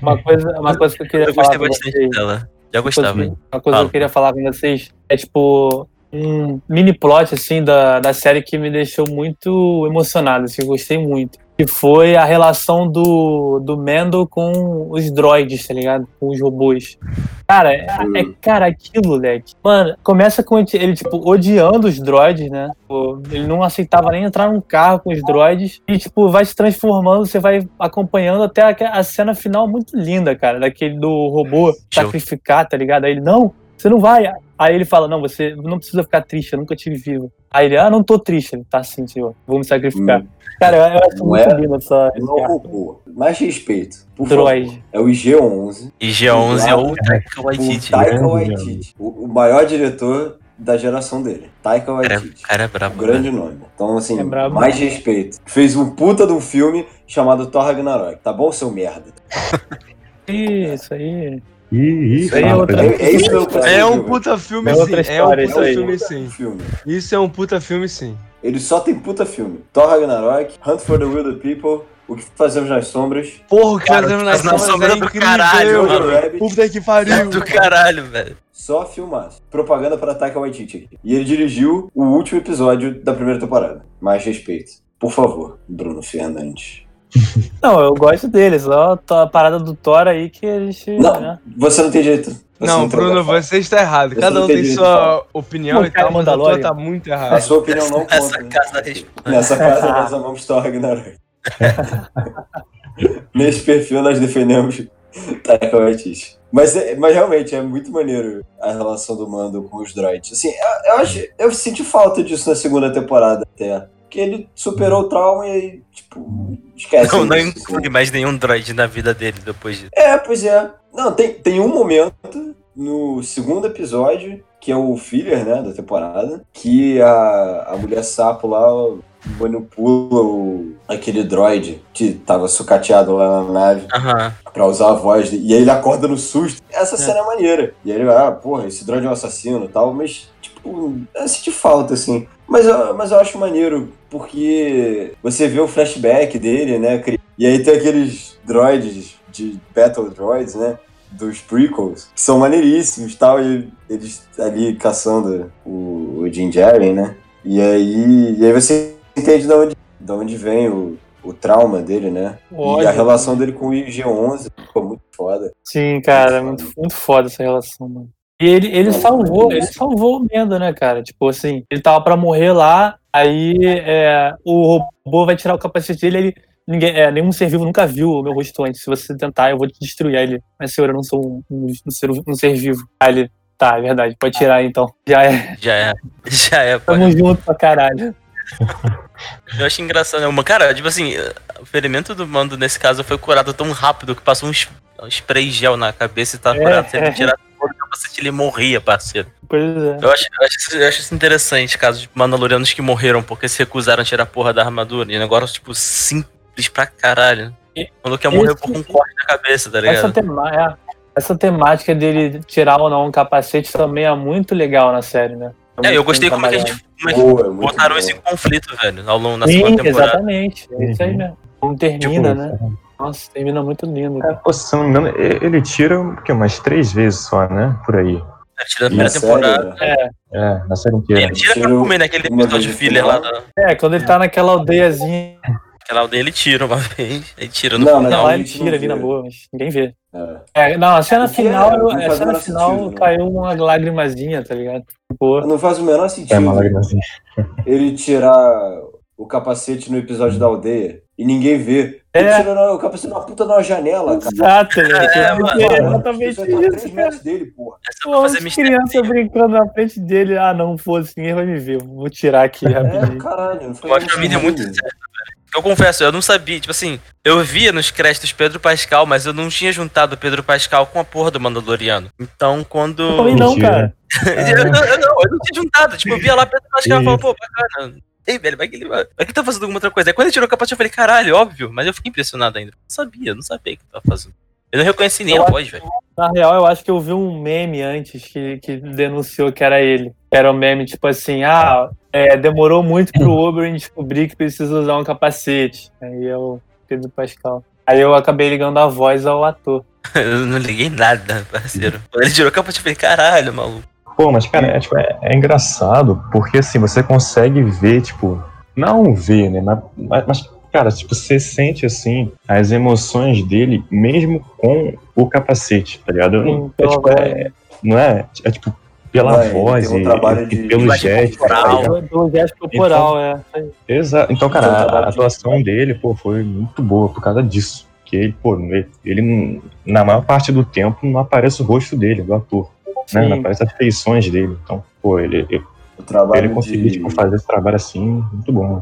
[SPEAKER 3] Uma coisa, uma coisa que eu queria
[SPEAKER 2] Eu
[SPEAKER 3] falar
[SPEAKER 2] gostei
[SPEAKER 3] pra
[SPEAKER 2] bastante
[SPEAKER 3] vocês.
[SPEAKER 2] dela. Já gostava.
[SPEAKER 3] Uma coisa que
[SPEAKER 2] Fala.
[SPEAKER 3] eu queria falar com vocês é tipo um mini plot assim da, da série que me deixou muito emocionado, assim, gostei muito. Que foi a relação do, do Mendo com os droids, tá ligado? Com os robôs. Cara, é, é- cara, aquilo, moleque. Mano, começa com ele, tipo, odiando os droids, né? Tipo, ele não aceitava nem entrar num carro com os droids. E, tipo, vai se transformando, você vai acompanhando até a, a cena final muito linda, cara. Daquele do robô sacrificar, tá ligado? Aí ele, não, você não vai. Aí ele fala, não, você não precisa ficar triste, eu nunca tive vivo. Aí ele, ah, não tô triste. Ele, tá sim, senhor, vou me sacrificar.
[SPEAKER 1] Hum,
[SPEAKER 3] Cara, eu, eu acho
[SPEAKER 1] Não
[SPEAKER 3] muito
[SPEAKER 1] é?
[SPEAKER 3] lindo essa.
[SPEAKER 1] não robô. Mais respeito. Por
[SPEAKER 3] Droid.
[SPEAKER 1] favor. É o IG-11.
[SPEAKER 2] E G11 é o. Taika
[SPEAKER 1] O
[SPEAKER 2] Waititi.
[SPEAKER 1] Taika
[SPEAKER 4] grande
[SPEAKER 1] Waititi. O, maior diretor da geração dele. Taika Waititi.
[SPEAKER 2] o cara é brabo.
[SPEAKER 1] grande nome. Então, assim,
[SPEAKER 3] É brabo.
[SPEAKER 1] mais respeito. Fez um puta de um filme chamado Thor Ragnarok. Tá bom, seu merda?
[SPEAKER 3] Isso aí.
[SPEAKER 4] Ih,
[SPEAKER 3] Isso aí é
[SPEAKER 4] fala,
[SPEAKER 3] outra-.
[SPEAKER 1] É, é isso
[SPEAKER 5] É um puta filme
[SPEAKER 3] É
[SPEAKER 5] sim.
[SPEAKER 3] outra
[SPEAKER 5] É um puta
[SPEAKER 3] aí.
[SPEAKER 5] filme sim. Isso é um puta filme sim.
[SPEAKER 1] Ele só tem puta filme. Thor Ragnarok, Hunt for the Wilder People, O que fazemos nas sombras,
[SPEAKER 5] Porra, o que
[SPEAKER 2] Cara,
[SPEAKER 5] fazemos nas sombras
[SPEAKER 2] sombras
[SPEAKER 5] é
[SPEAKER 2] do
[SPEAKER 5] incrível.
[SPEAKER 2] caralho, mano.
[SPEAKER 5] Puta que pariu.
[SPEAKER 2] Do caralho, velho.
[SPEAKER 1] só filmaço. Propaganda para Taika Waititi. E ele dirigiu o último episódio da primeira temporada. Mais respeito. Por favor, Bruno Fernandes.
[SPEAKER 3] Não, eu gosto deles. Só a parada do Thor aí que eles.
[SPEAKER 1] Não,
[SPEAKER 3] né?
[SPEAKER 1] você não tem direito. Você
[SPEAKER 5] Não,
[SPEAKER 1] tem
[SPEAKER 5] Bruno, você está errado.
[SPEAKER 1] Você
[SPEAKER 5] Cada
[SPEAKER 1] não
[SPEAKER 5] um
[SPEAKER 1] tem
[SPEAKER 5] tem
[SPEAKER 1] direito de
[SPEAKER 5] sua opinião
[SPEAKER 3] Não,
[SPEAKER 5] e tal, mas a tua tá muito
[SPEAKER 1] A
[SPEAKER 5] errada.
[SPEAKER 1] sua opinião não conta.
[SPEAKER 2] casa da resposta.
[SPEAKER 1] Nessa casa nós amamos Thor Ragnarok. Nesse perfil nós defendemos Taika Waititi. Mas, é- mas realmente é muito maneiro a relação do Mando com os droids. Assim, eu, eu, acho, eu senti falta disso na segunda temporada até. Porque ele superou o trauma e aí, tipo, esquece.
[SPEAKER 2] Não, não inclui mais nenhum droid na vida dele depois disso.
[SPEAKER 1] É, pois é. Não, tem, tem um momento no segundo episódio, que é o filler, né, da temporada, que a, a mulher sapo lá manipula o, aquele droid que tava sucateado lá na nave
[SPEAKER 2] Aham.
[SPEAKER 1] pra usar a voz dele. E aí ele acorda no susto. Essa cena é maneira. E aí ele vai, ah, porra, esse droid é um assassino e tal, mas, tipo, é sentir falta, assim. Mas eu, mas eu acho maneiro, porque você vê o flashback dele, né? E aí tem aqueles droids de Battle Droids, né? Dos prequels, que são maneiríssimos e tal, e eles ali caçando o, o Jim Jaren, né? E aí, e aí você entende de onde, de onde vem o, o trauma dele, né? E a relação dele com o IG-11 ficou muito foda.
[SPEAKER 3] Sim, cara, é muito, muito foda essa relação, mano. E ele, ele salvou, ele salvou o Mendo, né, cara? Tipo assim, ele tava pra morrer lá, aí é, o robô vai tirar o capacete dele, ele. Ninguém, é, nenhum ser vivo nunca viu o meu rosto antes. Se você tentar, eu vou te destruir. Aí ele. Mas senhor, eu não sou um, um, um ser, um ser vivo. Aí ele. Tá, é verdade, pode tirar então. Já é.
[SPEAKER 2] Já é. Já é, pô.
[SPEAKER 3] Tamo junto pra caralho.
[SPEAKER 2] Eu acho engraçado, né? Uma- Cara, tipo assim, o ferimento do mando nesse caso foi curado tão rápido que passou uns um spray gel na cabeça e tá
[SPEAKER 3] É,
[SPEAKER 2] curado.
[SPEAKER 3] É.
[SPEAKER 2] tirar todo o capacete, ele morria, parceiro.
[SPEAKER 3] Pois é.
[SPEAKER 2] Eu acho, eu acho, isso- eu acho isso interessante, casos de Mandalorianos que morreram porque se recusaram a tirar a porra da armadura. E negócio, tipo, simples pra caralho.
[SPEAKER 3] E-
[SPEAKER 2] O maluco ia morrer por um corte na cabeça, tá
[SPEAKER 3] Essa,
[SPEAKER 2] ligado?
[SPEAKER 3] tema, é, essa temática dele tirar ou não um capacete também é muito legal na série, né?
[SPEAKER 2] É, eu
[SPEAKER 3] muito
[SPEAKER 2] gostei como é que a gente como é que
[SPEAKER 1] Boa,
[SPEAKER 2] botaram isso em conflito, velho, ao longo da
[SPEAKER 3] Sim,
[SPEAKER 2] segunda temporada.
[SPEAKER 3] exatamente. É isso aí
[SPEAKER 4] Uhum.
[SPEAKER 3] mesmo. Não termina,
[SPEAKER 4] Tipo,
[SPEAKER 3] né? Nossa, termina muito lindo.
[SPEAKER 4] É, pô, se não me engano, ele tira o quê, umas três vezes só, né? Por aí.
[SPEAKER 2] É, Tira
[SPEAKER 1] Na
[SPEAKER 2] primeira
[SPEAKER 1] série,
[SPEAKER 2] temporada.
[SPEAKER 1] né?
[SPEAKER 4] É, na série inteira.
[SPEAKER 2] Ele tira pra comer naquele
[SPEAKER 1] uma
[SPEAKER 2] episódio filler lá da.
[SPEAKER 3] É, quando ele tá naquela aldeiazinha
[SPEAKER 2] Aquela aldeia ele tira uma vez. Ele tira no
[SPEAKER 1] Não,
[SPEAKER 2] final.
[SPEAKER 3] lá,
[SPEAKER 1] a
[SPEAKER 3] ele tira
[SPEAKER 1] não
[SPEAKER 3] ali na boa, mas ninguém vê.
[SPEAKER 1] É.
[SPEAKER 3] É, não, a cena
[SPEAKER 1] que é?
[SPEAKER 3] final,
[SPEAKER 1] Não
[SPEAKER 3] a cena final
[SPEAKER 1] sentido, né?
[SPEAKER 3] caiu uma lágrimazinha, tá ligado? Boa.
[SPEAKER 1] Não faz o menor
[SPEAKER 4] É
[SPEAKER 1] sentido
[SPEAKER 4] uma lagrimazinha.
[SPEAKER 1] ele tirar o capacete no episódio da aldeia e ninguém vê.
[SPEAKER 3] É.
[SPEAKER 1] na- o capacete numa puta numa janela, cara.
[SPEAKER 3] Exato, né?
[SPEAKER 2] É, mano.
[SPEAKER 3] É exatamente
[SPEAKER 1] Isso tá a três
[SPEAKER 3] isso, cara.
[SPEAKER 1] metros dele, porra.
[SPEAKER 2] É só
[SPEAKER 3] Pô, as crianças brincando na frente dele. Ah, não, foda-se, ninguém vai me ver. Vou tirar aqui
[SPEAKER 1] É,
[SPEAKER 3] rapidinho.
[SPEAKER 1] caralho. Não faz
[SPEAKER 2] Eu acho que a mídia é muito velho. Eu confesso, eu não sabia, tipo assim, eu via nos créditos Pedro Pascal, mas eu não tinha juntado o Pedro Pascal com a porra do Mandaloriano. Então, quando.
[SPEAKER 3] Eu também não, cara.
[SPEAKER 2] eu, não, eu não, eu não tinha juntado. Tipo, eu via lá Pedro Pascal e falava, pô, bacana. Ei, velho, vai que ele vai. Vai que ele tá fazendo alguma outra coisa. Aí quando ele tirou o capacete, eu falei, caralho, óbvio. Mas eu fiquei impressionado ainda. Não sabia, não sabia o que ele tava fazendo. Eu não reconheci nem
[SPEAKER 3] Eu
[SPEAKER 2] a voz, velho.
[SPEAKER 3] Na real, eu acho que eu vi um meme antes que, que denunciou que era ele. Era um meme tipo assim: ah, é, demorou muito pro Oberyn descobrir que precisa usar um capacete. Aí o Pedro Pascal. Aí eu acabei ligando a voz ao ator.
[SPEAKER 2] Eu não liguei nada, parceiro. Ele tirou o capacete, eu falei, caralho, maluco.
[SPEAKER 4] Pô, mas, cara, é, tipo, é, é engraçado, porque assim, você consegue ver, tipo, não ver, né? Mas, mas- mas, cara, tipo, você sente assim as emoções dele, mesmo com o capacete, tá ligado?
[SPEAKER 3] Sim,
[SPEAKER 4] é, tipo, é- não é? É tipo, pela
[SPEAKER 1] ele
[SPEAKER 4] voz
[SPEAKER 1] um
[SPEAKER 4] e,
[SPEAKER 1] trabalho
[SPEAKER 4] e
[SPEAKER 1] de-
[SPEAKER 4] pelo
[SPEAKER 2] linguagem
[SPEAKER 4] gesto.
[SPEAKER 2] corporal.
[SPEAKER 4] tá?
[SPEAKER 3] Pelo gesto corporal, é.
[SPEAKER 4] Exato. Então, cara, a, a atuação dele, pô, foi muito boa por causa disso. Que ele, pô, ele, ele na maior parte do tempo não aparece o rosto dele, do ator. Né?
[SPEAKER 3] Sim.
[SPEAKER 4] aparece as feições dele. Então, pô, ele, ele, ele conseguiu
[SPEAKER 1] de...
[SPEAKER 4] tipo, fazer esse trabalho assim, muito bom.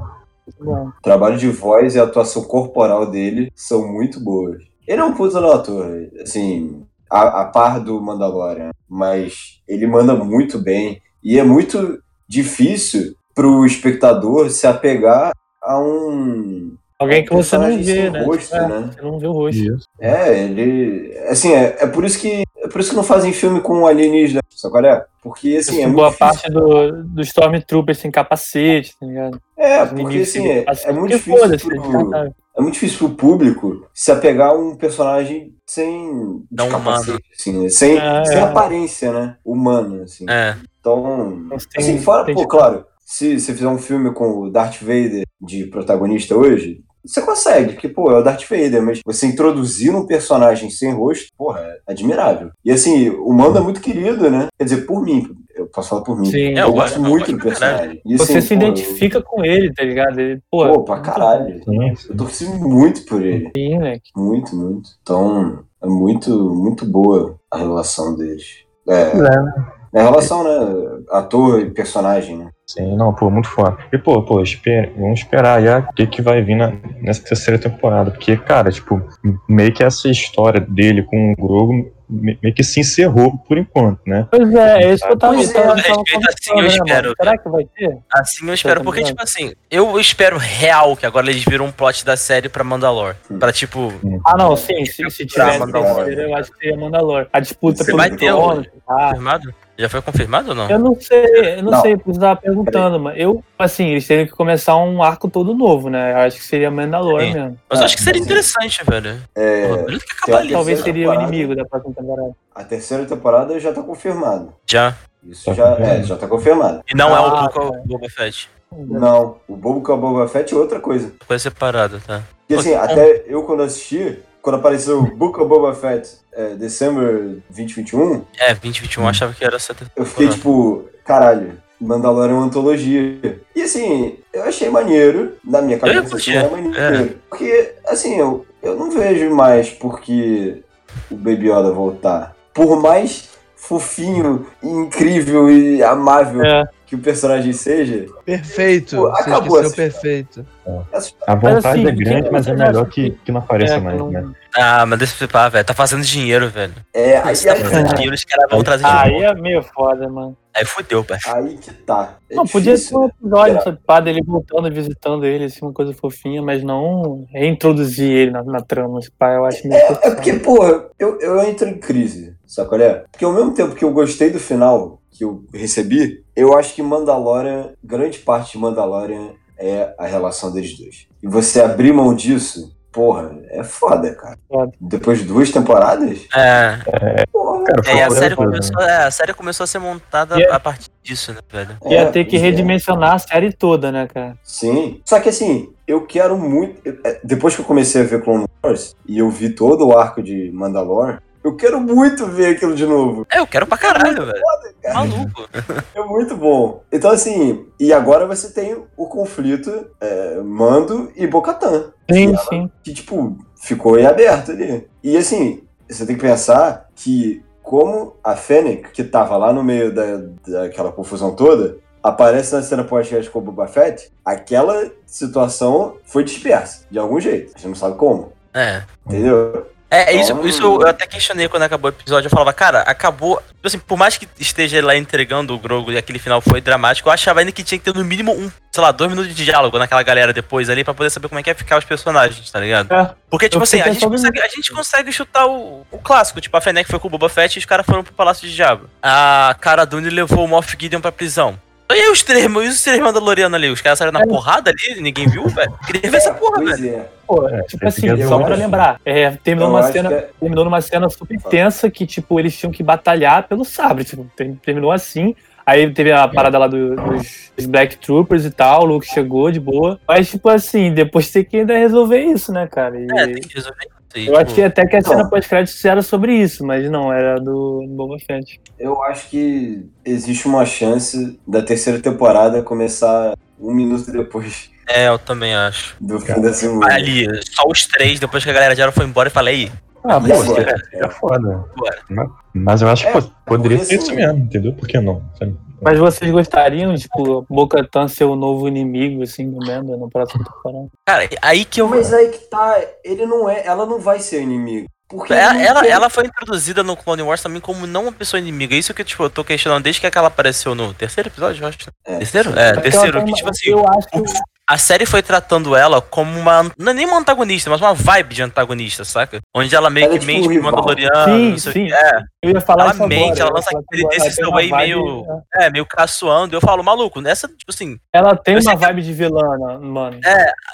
[SPEAKER 3] Bom,
[SPEAKER 1] O trabalho de voz e a atuação corporal dele são muito boas. Ele é um puta no ator, assim, a, a par do Mandalorian, mas ele manda muito bem e é muito difícil pro espectador se apegar a um
[SPEAKER 3] Alguém que você não vê, né?
[SPEAKER 1] rosto,
[SPEAKER 3] É,
[SPEAKER 1] né?
[SPEAKER 3] Você não vê o rosto.
[SPEAKER 4] Isso.
[SPEAKER 1] É, ele. Assim, é, é por isso que. É por isso que não fazem filme com alienígena, sabe qual é? Porque assim, é muito
[SPEAKER 3] boa
[SPEAKER 1] difícil.
[SPEAKER 3] parte do, do Stormtrooper sem capacete, tá ligado?
[SPEAKER 1] É,
[SPEAKER 3] Os
[SPEAKER 1] porque assim, é, é muito difícil. pro-
[SPEAKER 3] descartável.
[SPEAKER 1] é muito difícil pro público se apegar a um personagem sem
[SPEAKER 2] Não humano.
[SPEAKER 1] capacete, assim, né? sem,
[SPEAKER 3] É,
[SPEAKER 1] sem
[SPEAKER 3] é.
[SPEAKER 1] aparência, né? Humana, assim.
[SPEAKER 2] É.
[SPEAKER 1] Então,
[SPEAKER 3] tem-
[SPEAKER 1] assim, fora, pô,
[SPEAKER 3] de-
[SPEAKER 1] claro, se você fizer um filme com o Darth Vader de protagonista hoje, você consegue, porque, pô, é o Darth Vader, mas você introduzir um personagem sem rosto, porra, é admirável. E assim, o Mando é muito querido, né? Quer dizer, por mim, eu posso falar por mim.
[SPEAKER 3] Sim.
[SPEAKER 2] É,
[SPEAKER 1] eu
[SPEAKER 2] eu
[SPEAKER 1] gosto
[SPEAKER 2] gosto- eu
[SPEAKER 1] muito
[SPEAKER 2] gosto
[SPEAKER 1] do personagem. E,
[SPEAKER 3] Você
[SPEAKER 1] assim,
[SPEAKER 3] se
[SPEAKER 1] pô,
[SPEAKER 3] identifica com ele, tá ligado? Ele, pô,
[SPEAKER 1] Eu, pô, pra caralho.
[SPEAKER 4] Sim,
[SPEAKER 1] Eu torci muito por ele.
[SPEAKER 3] Sim, né?
[SPEAKER 1] Muito, muito. Então, é muito, muito boa a relação deles. É, é a relação, né? Ator e personagem, né?
[SPEAKER 4] Sim, não, pô, muito foda. E, pô, pô, esper- vamos esperar aí o que, que vai vir na- nessa terceira temporada. Porque, cara, tipo, meio que essa história dele com o Grogu me- meio que se encerrou por enquanto, né?
[SPEAKER 3] Pois é, é isso que eu tava,
[SPEAKER 1] Pois é,
[SPEAKER 2] assim, eu
[SPEAKER 3] né,
[SPEAKER 2] espero?
[SPEAKER 3] Será que vai ter?
[SPEAKER 2] Assim eu espero, porque,
[SPEAKER 3] Tá
[SPEAKER 2] tipo assim, eu espero real que agora eles viram um plot da série pra Mandalor. Pra, tipo,
[SPEAKER 3] Ah, não, sim, se, se tiver
[SPEAKER 2] Mandalor.
[SPEAKER 3] terceira, eu acho que seria Mandalor. A disputa
[SPEAKER 1] Você
[SPEAKER 3] pelo
[SPEAKER 2] vai ter
[SPEAKER 3] trono, ah,
[SPEAKER 2] confirmado? Já foi confirmado ou não?
[SPEAKER 3] Eu não sei, eu não,
[SPEAKER 1] Não.
[SPEAKER 3] sei, tava perguntando, mas eu, assim, eles teriam que começar um arco todo novo, né? Eu acho que seria Mandalor
[SPEAKER 2] Sim.
[SPEAKER 3] mesmo.
[SPEAKER 2] Mas eu
[SPEAKER 1] Ah,
[SPEAKER 2] acho que seria interessante, velho.
[SPEAKER 1] É,
[SPEAKER 2] Pô.
[SPEAKER 3] Talvez seria o inimigo da próxima temporada.
[SPEAKER 1] a terceira temporada já tá confirmada.
[SPEAKER 2] Já.
[SPEAKER 1] Isso
[SPEAKER 4] Tá
[SPEAKER 1] já, é, já tá confirmado.
[SPEAKER 2] E não é
[SPEAKER 3] Ah,
[SPEAKER 2] o Book
[SPEAKER 3] tá.
[SPEAKER 2] of Boba Fett.
[SPEAKER 1] Não, o Bobo com a Boba Fett é outra coisa.
[SPEAKER 2] Coisa separada, tá?
[SPEAKER 1] Porque assim, até eu quando assisti, quando apareceu o Book of Boba Fett, é, December 2021,
[SPEAKER 2] É, 2021 eu achava que era essa
[SPEAKER 1] eu fiquei tipo, caralho, Mandalorian é uma antologia. E assim, eu achei maneiro, na minha cabeça, assim, é maneiro. Porque, assim, eu, eu não vejo mais porque o Baby Yoda voltar. Por mais fofinho, incrível e amável
[SPEAKER 3] É.
[SPEAKER 1] que o personagem seja,
[SPEAKER 5] Perfeito.
[SPEAKER 1] Pô,
[SPEAKER 5] Você
[SPEAKER 1] acabou
[SPEAKER 5] esqueceu
[SPEAKER 1] essa
[SPEAKER 5] perfeito.
[SPEAKER 1] essa-
[SPEAKER 4] A vontade
[SPEAKER 3] assim,
[SPEAKER 4] é grande,
[SPEAKER 3] que-
[SPEAKER 4] mas é
[SPEAKER 3] você
[SPEAKER 4] melhor que,
[SPEAKER 3] que-
[SPEAKER 4] não apareça
[SPEAKER 3] É,
[SPEAKER 4] mais,
[SPEAKER 3] não-
[SPEAKER 4] né?
[SPEAKER 2] Ah, mas deixa eu flipar, velho. Tá fazendo dinheiro, velho.
[SPEAKER 1] é, aí,
[SPEAKER 2] Se tá
[SPEAKER 1] aí,
[SPEAKER 2] fazendo dinheiro, os caras vão trazer de
[SPEAKER 3] Aí é meio foda, mano.
[SPEAKER 2] Aí fudeu, velho.
[SPEAKER 1] aí que tá. É
[SPEAKER 3] não, podia ser
[SPEAKER 1] difícil,
[SPEAKER 3] um
[SPEAKER 1] né?
[SPEAKER 3] episódio,
[SPEAKER 1] Será?
[SPEAKER 3] sabe, pá, dele voltando, visitando ele, assim, uma coisa fofinha, mas não reintroduzir ele na, na trama, esse pá, eu acho meio
[SPEAKER 1] É
[SPEAKER 3] forçado.
[SPEAKER 1] porque, porra, eu, eu entro em crise, sabe qual é? Porque ao mesmo tempo que eu gostei do final que eu recebi, eu acho que Mandalorian, grande parte de Mandalorian é a relação deles dois. E você abrir mão disso, porra, é foda, cara.
[SPEAKER 3] Foda.
[SPEAKER 1] Depois de duas temporadas,
[SPEAKER 2] É,
[SPEAKER 1] porra.
[SPEAKER 4] Cara,
[SPEAKER 2] é, a série começou, é, a série começou a ser montada
[SPEAKER 3] é-
[SPEAKER 2] a partir disso, né, velho?
[SPEAKER 3] Ia
[SPEAKER 1] é,
[SPEAKER 3] ter que
[SPEAKER 1] é.
[SPEAKER 3] redimensionar a série toda, né, cara?
[SPEAKER 1] Sim. Só que assim, eu quero muito. é, Depois que eu comecei a ver Clone Wars e eu vi todo o arco de Mandalore, eu quero muito ver aquilo de novo.
[SPEAKER 2] É, eu quero pra caralho, velho.
[SPEAKER 1] cara.
[SPEAKER 2] Maluco.
[SPEAKER 1] É muito bom. Então, assim, e agora você tem o conflito é, Mando e Bocatan.
[SPEAKER 3] Sim,
[SPEAKER 1] ela-
[SPEAKER 3] sim.
[SPEAKER 1] Que, tipo, ficou em aberto ali. E, assim, você tem que pensar que, como a Fennec, que tava lá no meio da, daquela confusão toda, aparece na cena pós-crédito com o Boba Fett, aquela situação foi dispersa, de algum jeito. A gente não sabe como,
[SPEAKER 2] É.
[SPEAKER 1] entendeu?
[SPEAKER 2] É, isso,
[SPEAKER 1] Então-
[SPEAKER 2] isso eu até questionei quando acabou o episódio. Eu falava, cara, acabou. Tipo assim, por mais que esteja lá entregando o Grogu e aquele final foi dramático, eu achava ainda que tinha que ter no mínimo um, sei lá, dois minutos de diálogo naquela galera depois ali pra poder saber como é que ia ficar os personagens, tá ligado?
[SPEAKER 3] É.
[SPEAKER 2] Porque, tipo
[SPEAKER 3] Eu
[SPEAKER 2] assim, a gente, consegue, a gente consegue chutar o, o clássico. Tipo, a Fennec foi com o Boba Fett e os caras foram pro Palácio de Diabo. A Cara Dune levou o Moff Gideon pra prisão. E aí os três, e os três Mandalorianos ali? Os caras saíram na
[SPEAKER 3] É.
[SPEAKER 2] porrada ali? Ninguém viu, velho? Queria ver essa porra,
[SPEAKER 1] pois
[SPEAKER 2] velho.
[SPEAKER 1] é.
[SPEAKER 3] Pô,
[SPEAKER 4] É,
[SPEAKER 3] tipo assim,
[SPEAKER 4] que
[SPEAKER 3] só pra
[SPEAKER 1] hoje.
[SPEAKER 3] lembrar, é, terminou
[SPEAKER 1] Eu
[SPEAKER 3] uma
[SPEAKER 1] acho
[SPEAKER 3] cena,
[SPEAKER 1] é-
[SPEAKER 3] terminou numa cena super tensa que, tipo, eles tinham que batalhar pelo sabre, tipo, ter- terminou assim. Aí teve a parada lá do- dos, dos Black Troopers e tal, o Luke chegou de boa. Mas, tipo assim, depois tem que ainda resolver isso, né, cara? E
[SPEAKER 2] É, tem que resolver
[SPEAKER 3] eu
[SPEAKER 2] tipo,
[SPEAKER 3] achei até que a cena
[SPEAKER 1] Não.
[SPEAKER 3] pós-crédito era sobre isso, mas não, era do Boba Fett.
[SPEAKER 1] Eu acho que existe uma chance da terceira temporada começar um minuto depois
[SPEAKER 2] É, eu também acho.
[SPEAKER 1] do fim da segunda.
[SPEAKER 2] Ali, só os três, depois que a galera já foi embora, eu falei, aí,
[SPEAKER 3] Ah,
[SPEAKER 1] E
[SPEAKER 3] pô,
[SPEAKER 1] agora?
[SPEAKER 4] É foda.
[SPEAKER 2] bora.
[SPEAKER 4] Mas, mas eu acho que
[SPEAKER 1] É,
[SPEAKER 4] pô, poderia ser isso mesmo, entendeu? Por que não? Sabe?
[SPEAKER 3] Mas vocês gostariam, tipo, Bo-Katan ser o novo inimigo, assim, do Mendo no próximo temporada?
[SPEAKER 2] Cara, aí que eu.
[SPEAKER 1] Mas aí que tá, ele não é, ela não vai ser inimigo. Porque
[SPEAKER 2] Ela, ela, ela foi introduzida no Clone Wars também como não uma pessoa inimiga. Isso que tipo, eu tô questionando desde que ela apareceu no terceiro episódio, eu acho.
[SPEAKER 1] É,
[SPEAKER 2] Terceiro? É, terceiro. Que, tipo assim,
[SPEAKER 3] Eu acho que
[SPEAKER 2] a série foi tratando ela como uma. Não é nem uma antagonista, mas uma vibe de antagonista, saca? Onde ela meio
[SPEAKER 1] Ela é
[SPEAKER 2] que
[SPEAKER 1] tipo
[SPEAKER 2] mente pro. Mandaloriano.
[SPEAKER 3] Sim, sim.
[SPEAKER 2] que. É,
[SPEAKER 3] eu ia falar
[SPEAKER 2] ela
[SPEAKER 3] isso
[SPEAKER 2] mente,
[SPEAKER 3] agora.
[SPEAKER 2] ela lança
[SPEAKER 3] que
[SPEAKER 2] aquele desse seu
[SPEAKER 3] uma
[SPEAKER 2] aí meio- é, meio caçoando. Eu falo, maluco, nessa, tipo assim,
[SPEAKER 3] Ela tem uma
[SPEAKER 2] que-
[SPEAKER 3] vibe de vilã, mano.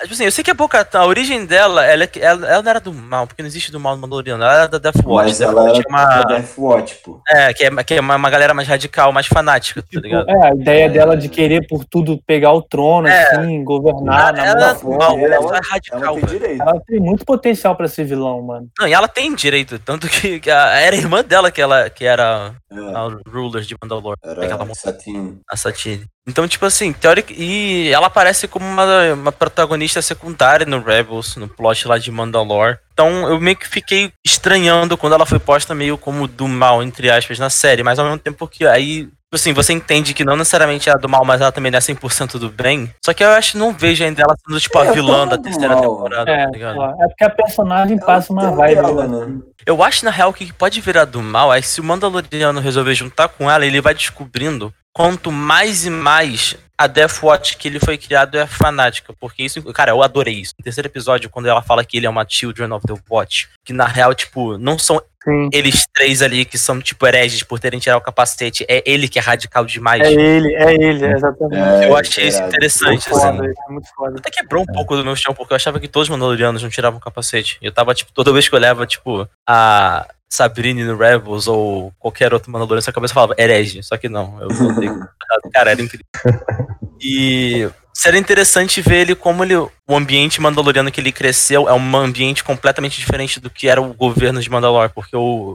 [SPEAKER 2] Tipo assim, eu sei que a Boca a origem dela, ela, é que- ela, ela não era do mal, porque não existe do mal no Mandaloriano, ela era da Death Watch.
[SPEAKER 1] Mas
[SPEAKER 2] Death
[SPEAKER 1] ela
[SPEAKER 2] Watch
[SPEAKER 1] era
[SPEAKER 2] é uma.
[SPEAKER 1] da Death Watch, pô.
[SPEAKER 2] É, que é, que é uma, uma galera mais radical, mais fanática, tá
[SPEAKER 3] Tipo,
[SPEAKER 2] ligado?
[SPEAKER 3] é, a ideia dela de querer por tudo pegar o trono,
[SPEAKER 2] É.
[SPEAKER 3] assim, governar na
[SPEAKER 2] ela,
[SPEAKER 3] mão
[SPEAKER 2] não, ela,
[SPEAKER 1] ela-
[SPEAKER 2] é radical,
[SPEAKER 1] Ela tem.
[SPEAKER 3] Ela tem muito potencial pra ser vilão, mano.
[SPEAKER 2] Não, e ela tem direito, tanto que, que a- era a irmã dela que, ela, que era
[SPEAKER 1] É,
[SPEAKER 2] a ruler de Mandalore,
[SPEAKER 1] era
[SPEAKER 2] aquela mo-
[SPEAKER 1] Satine.
[SPEAKER 2] a Satine. Então, tipo assim, teórica. E ela aparece como uma, uma protagonista secundária no Rebels, no plot lá de Mandalore. Então eu meio que fiquei estranhando quando ela foi posta meio como do mal, entre aspas, na série, mas ao mesmo tempo que aí tipo assim, você entende que não necessariamente é do mal, mas ela também não é 100% do bem. Só que eu acho que não vejo ainda ela sendo, tipo,
[SPEAKER 1] É,
[SPEAKER 2] a vilã da terceira
[SPEAKER 1] mal.
[SPEAKER 2] temporada,
[SPEAKER 3] É,
[SPEAKER 2] tá ligado?
[SPEAKER 3] é porque a personagem passa uma vibe.
[SPEAKER 1] dela,
[SPEAKER 3] né?
[SPEAKER 2] Eu acho, na real, que o que pode virar do mal é se o Mandaloriano resolver juntar com ela, ele vai descobrindo quanto mais e mais a Death Watch que ele foi criado é fanática. Porque isso, cara, eu adorei isso. No terceiro episódio, quando ela fala que ele é uma Children of the Watch, que na real, tipo, não são
[SPEAKER 3] Sim.
[SPEAKER 2] eles três ali que são, tipo, hereges por terem tirado o capacete, é ele que é radical demais.
[SPEAKER 3] É ele, é ele, exatamente.
[SPEAKER 1] É,
[SPEAKER 2] eu achei isso
[SPEAKER 1] irado.
[SPEAKER 2] interessante,
[SPEAKER 3] Muito
[SPEAKER 2] assim.
[SPEAKER 3] foda, é muito foda.
[SPEAKER 2] Até quebrou um pouco do meu chão, porque eu achava que todos os Mandalorianos não tiravam o capacete. Eu tava, tipo, toda vez que eu olhava, tipo, a Sabrine no Rebels ou qualquer outro Mandaloriano, sua cabeça falava herege. Só que não, eu voltei. Cara, era incrível. E seria interessante ver ele como ele, o ambiente mandaloriano que ele cresceu é um ambiente completamente diferente do que era o governo de Mandalore, porque o,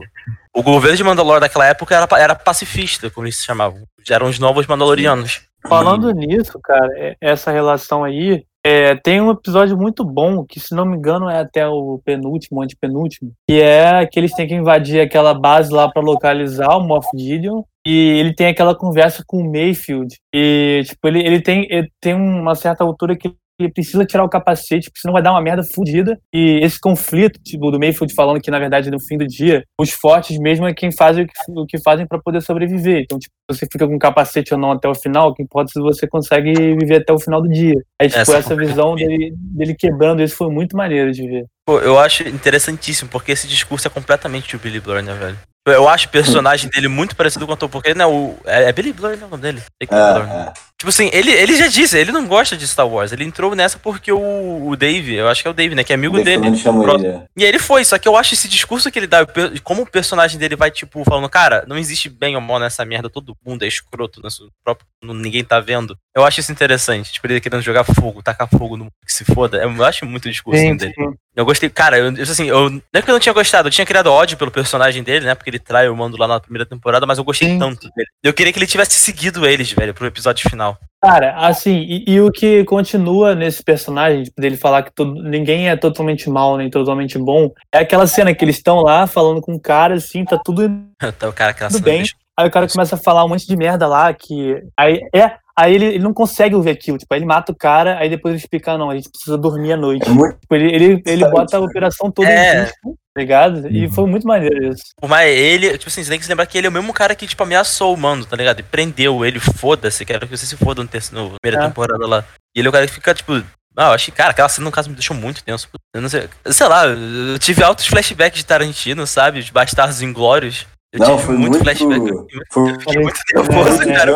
[SPEAKER 2] o governo de Mandalore daquela época era, era pacifista, como eles se chamavam. Eram os novos Mandalorianos.
[SPEAKER 3] Falando nisso, cara, é- essa relação aí, é, tem um episódio muito bom, que se não me engano é até o penúltimo, antepenúltimo, que é que eles têm que invadir aquela base lá pra localizar o Moff Gideon, e ele tem aquela conversa com o Mayfield, e tipo, ele, ele, tem, ele tem uma certa altura que ele precisa tirar o capacete, porque senão vai dar uma merda fodida. E esse conflito, tipo, do Mayfield falando que, na verdade, no fim do dia, os fortes mesmo é quem faz o que, o que fazem pra poder sobreviver. Então, tipo, você fica com capacete ou não até o final, o que importa é se você consegue viver até o final do dia. Aí, tipo,
[SPEAKER 2] Essa
[SPEAKER 3] essa, visão dele, dele quebrando isso foi muito maneiro de ver.
[SPEAKER 2] Pô, eu acho interessantíssimo, porque esse discurso é completamente o Billy Blur, né, velho? Eu acho o personagem dele muito parecido com o Tom, porque né, o, é, é Billy Blur né, o nome dele? É Billy Blur, né?
[SPEAKER 1] É, é.
[SPEAKER 2] Tipo assim, ele, ele já disse, ele não gosta de Star Wars. Ele entrou nessa porque o, o Dave, eu acho que é o Dave, né? Que é amigo
[SPEAKER 1] O
[SPEAKER 2] dele. Pronto.
[SPEAKER 1] ele. é.
[SPEAKER 2] E aí ele foi, só que eu acho esse discurso que ele dá, como o personagem dele vai, tipo, falando, cara, não existe bem ou mal nessa merda, todo mundo é escroto, nesse próprio, ninguém tá vendo. Eu acho isso interessante, tipo, ele querendo jogar fogo, tacar fogo no que se foda. Eu acho muito o discurso dele. Eu gostei, cara, eu, eu, assim, eu, não é que eu não tinha gostado, eu tinha criado ódio pelo personagem dele, né? Porque ele trai o mando lá na primeira temporada, mas eu gostei
[SPEAKER 3] Sim.
[SPEAKER 2] tanto dele. Eu queria que ele tivesse seguido eles, velho, pro episódio final.
[SPEAKER 3] Cara, assim, e, e o que continua nesse personagem, tipo, dele falar que todo- ninguém é totalmente mal nem totalmente bom, é aquela cena que eles estão lá falando com o cara, assim, tá tudo
[SPEAKER 2] Tá, o cara, aquela
[SPEAKER 3] Tudo bem. Aí o cara começa a falar um monte de merda lá, que. Aí, é, aí ele, ele não consegue ouvir aquilo. Tipo, aí ele mata o cara, aí depois ele explica, não, a gente precisa dormir à noite.
[SPEAKER 1] É muito
[SPEAKER 3] Tipo, ele, ele, ele bota a
[SPEAKER 1] tipo,
[SPEAKER 3] operação toda
[SPEAKER 2] É.
[SPEAKER 3] em risco, tá ligado? E
[SPEAKER 4] Uhum.
[SPEAKER 3] foi muito maneiro isso.
[SPEAKER 2] Por mais ele, tipo assim, você tem que se lembrar que ele é o mesmo cara que, tipo, ameaçou o mando, tá ligado? E prendeu ele, foda-se, quero que você se foda no, terceiro, no primeira
[SPEAKER 3] É.
[SPEAKER 2] temporada lá. E ele é o cara que fica, tipo. Ah, eu achei, cara, aquela cena no caso me deixou muito tenso. Eu não sei. Sei lá, eu tive altos flashbacks de Tarantino, sabe? De Bastardos Inglórios. Eu
[SPEAKER 1] Não,
[SPEAKER 2] tive
[SPEAKER 1] foi
[SPEAKER 2] muito,
[SPEAKER 1] muito-
[SPEAKER 2] flashback. Eu
[SPEAKER 1] Foi
[SPEAKER 2] fiquei muito nervoso,
[SPEAKER 3] É,
[SPEAKER 2] cara.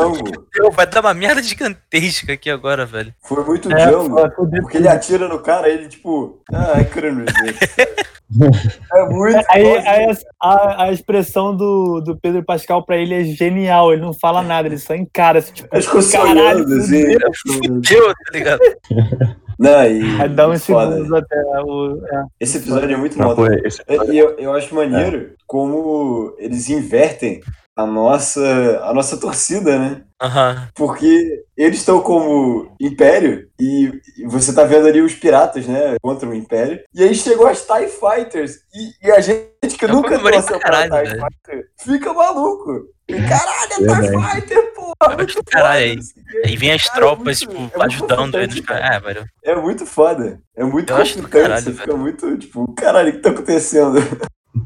[SPEAKER 2] Vai dar uma merda gigantesca aqui agora, velho.
[SPEAKER 1] Foi muito
[SPEAKER 3] É,
[SPEAKER 1] Django. Porque ele atira no cara, ele tipo. Ah, I couldn't resist. É muito.
[SPEAKER 3] Aí, aí a, a- a expressão do, do Pedro Pascal pra ele é genial, ele não fala nada, ele só encara, assim, tipo,
[SPEAKER 1] Ele ficou se
[SPEAKER 3] caralho,
[SPEAKER 1] olhando assim.
[SPEAKER 3] fudeu.
[SPEAKER 2] Deu, tá ligado?
[SPEAKER 1] Não, e.
[SPEAKER 3] Aí dá uns segundos até o. é.
[SPEAKER 1] Esse episódio é muito
[SPEAKER 4] esse
[SPEAKER 1] E eu, eu acho maneiro como eles invertem a nossa, a nossa torcida, né?
[SPEAKER 2] Aham.
[SPEAKER 1] Porque eles estão como império e e você tá vendo ali os piratas, né? Contra o império. E aí chegou as TIE Fighters. E, e a gente que
[SPEAKER 2] Eu
[SPEAKER 1] nunca torceu
[SPEAKER 2] pra
[SPEAKER 1] TIE. Fighter fica maluco. Caralho, é TIE. Fighter, porra!
[SPEAKER 2] Caralho
[SPEAKER 1] assim.
[SPEAKER 2] Aí vem as
[SPEAKER 1] Cara, é
[SPEAKER 2] tropas,
[SPEAKER 1] muito-
[SPEAKER 2] tipo,
[SPEAKER 1] é
[SPEAKER 2] ajudando eles. É, velho.
[SPEAKER 1] É muito foda. É muito
[SPEAKER 2] Eu acho caralho,
[SPEAKER 1] Você
[SPEAKER 2] velho.
[SPEAKER 1] fica muito, tipo, caralho, o que tá acontecendo?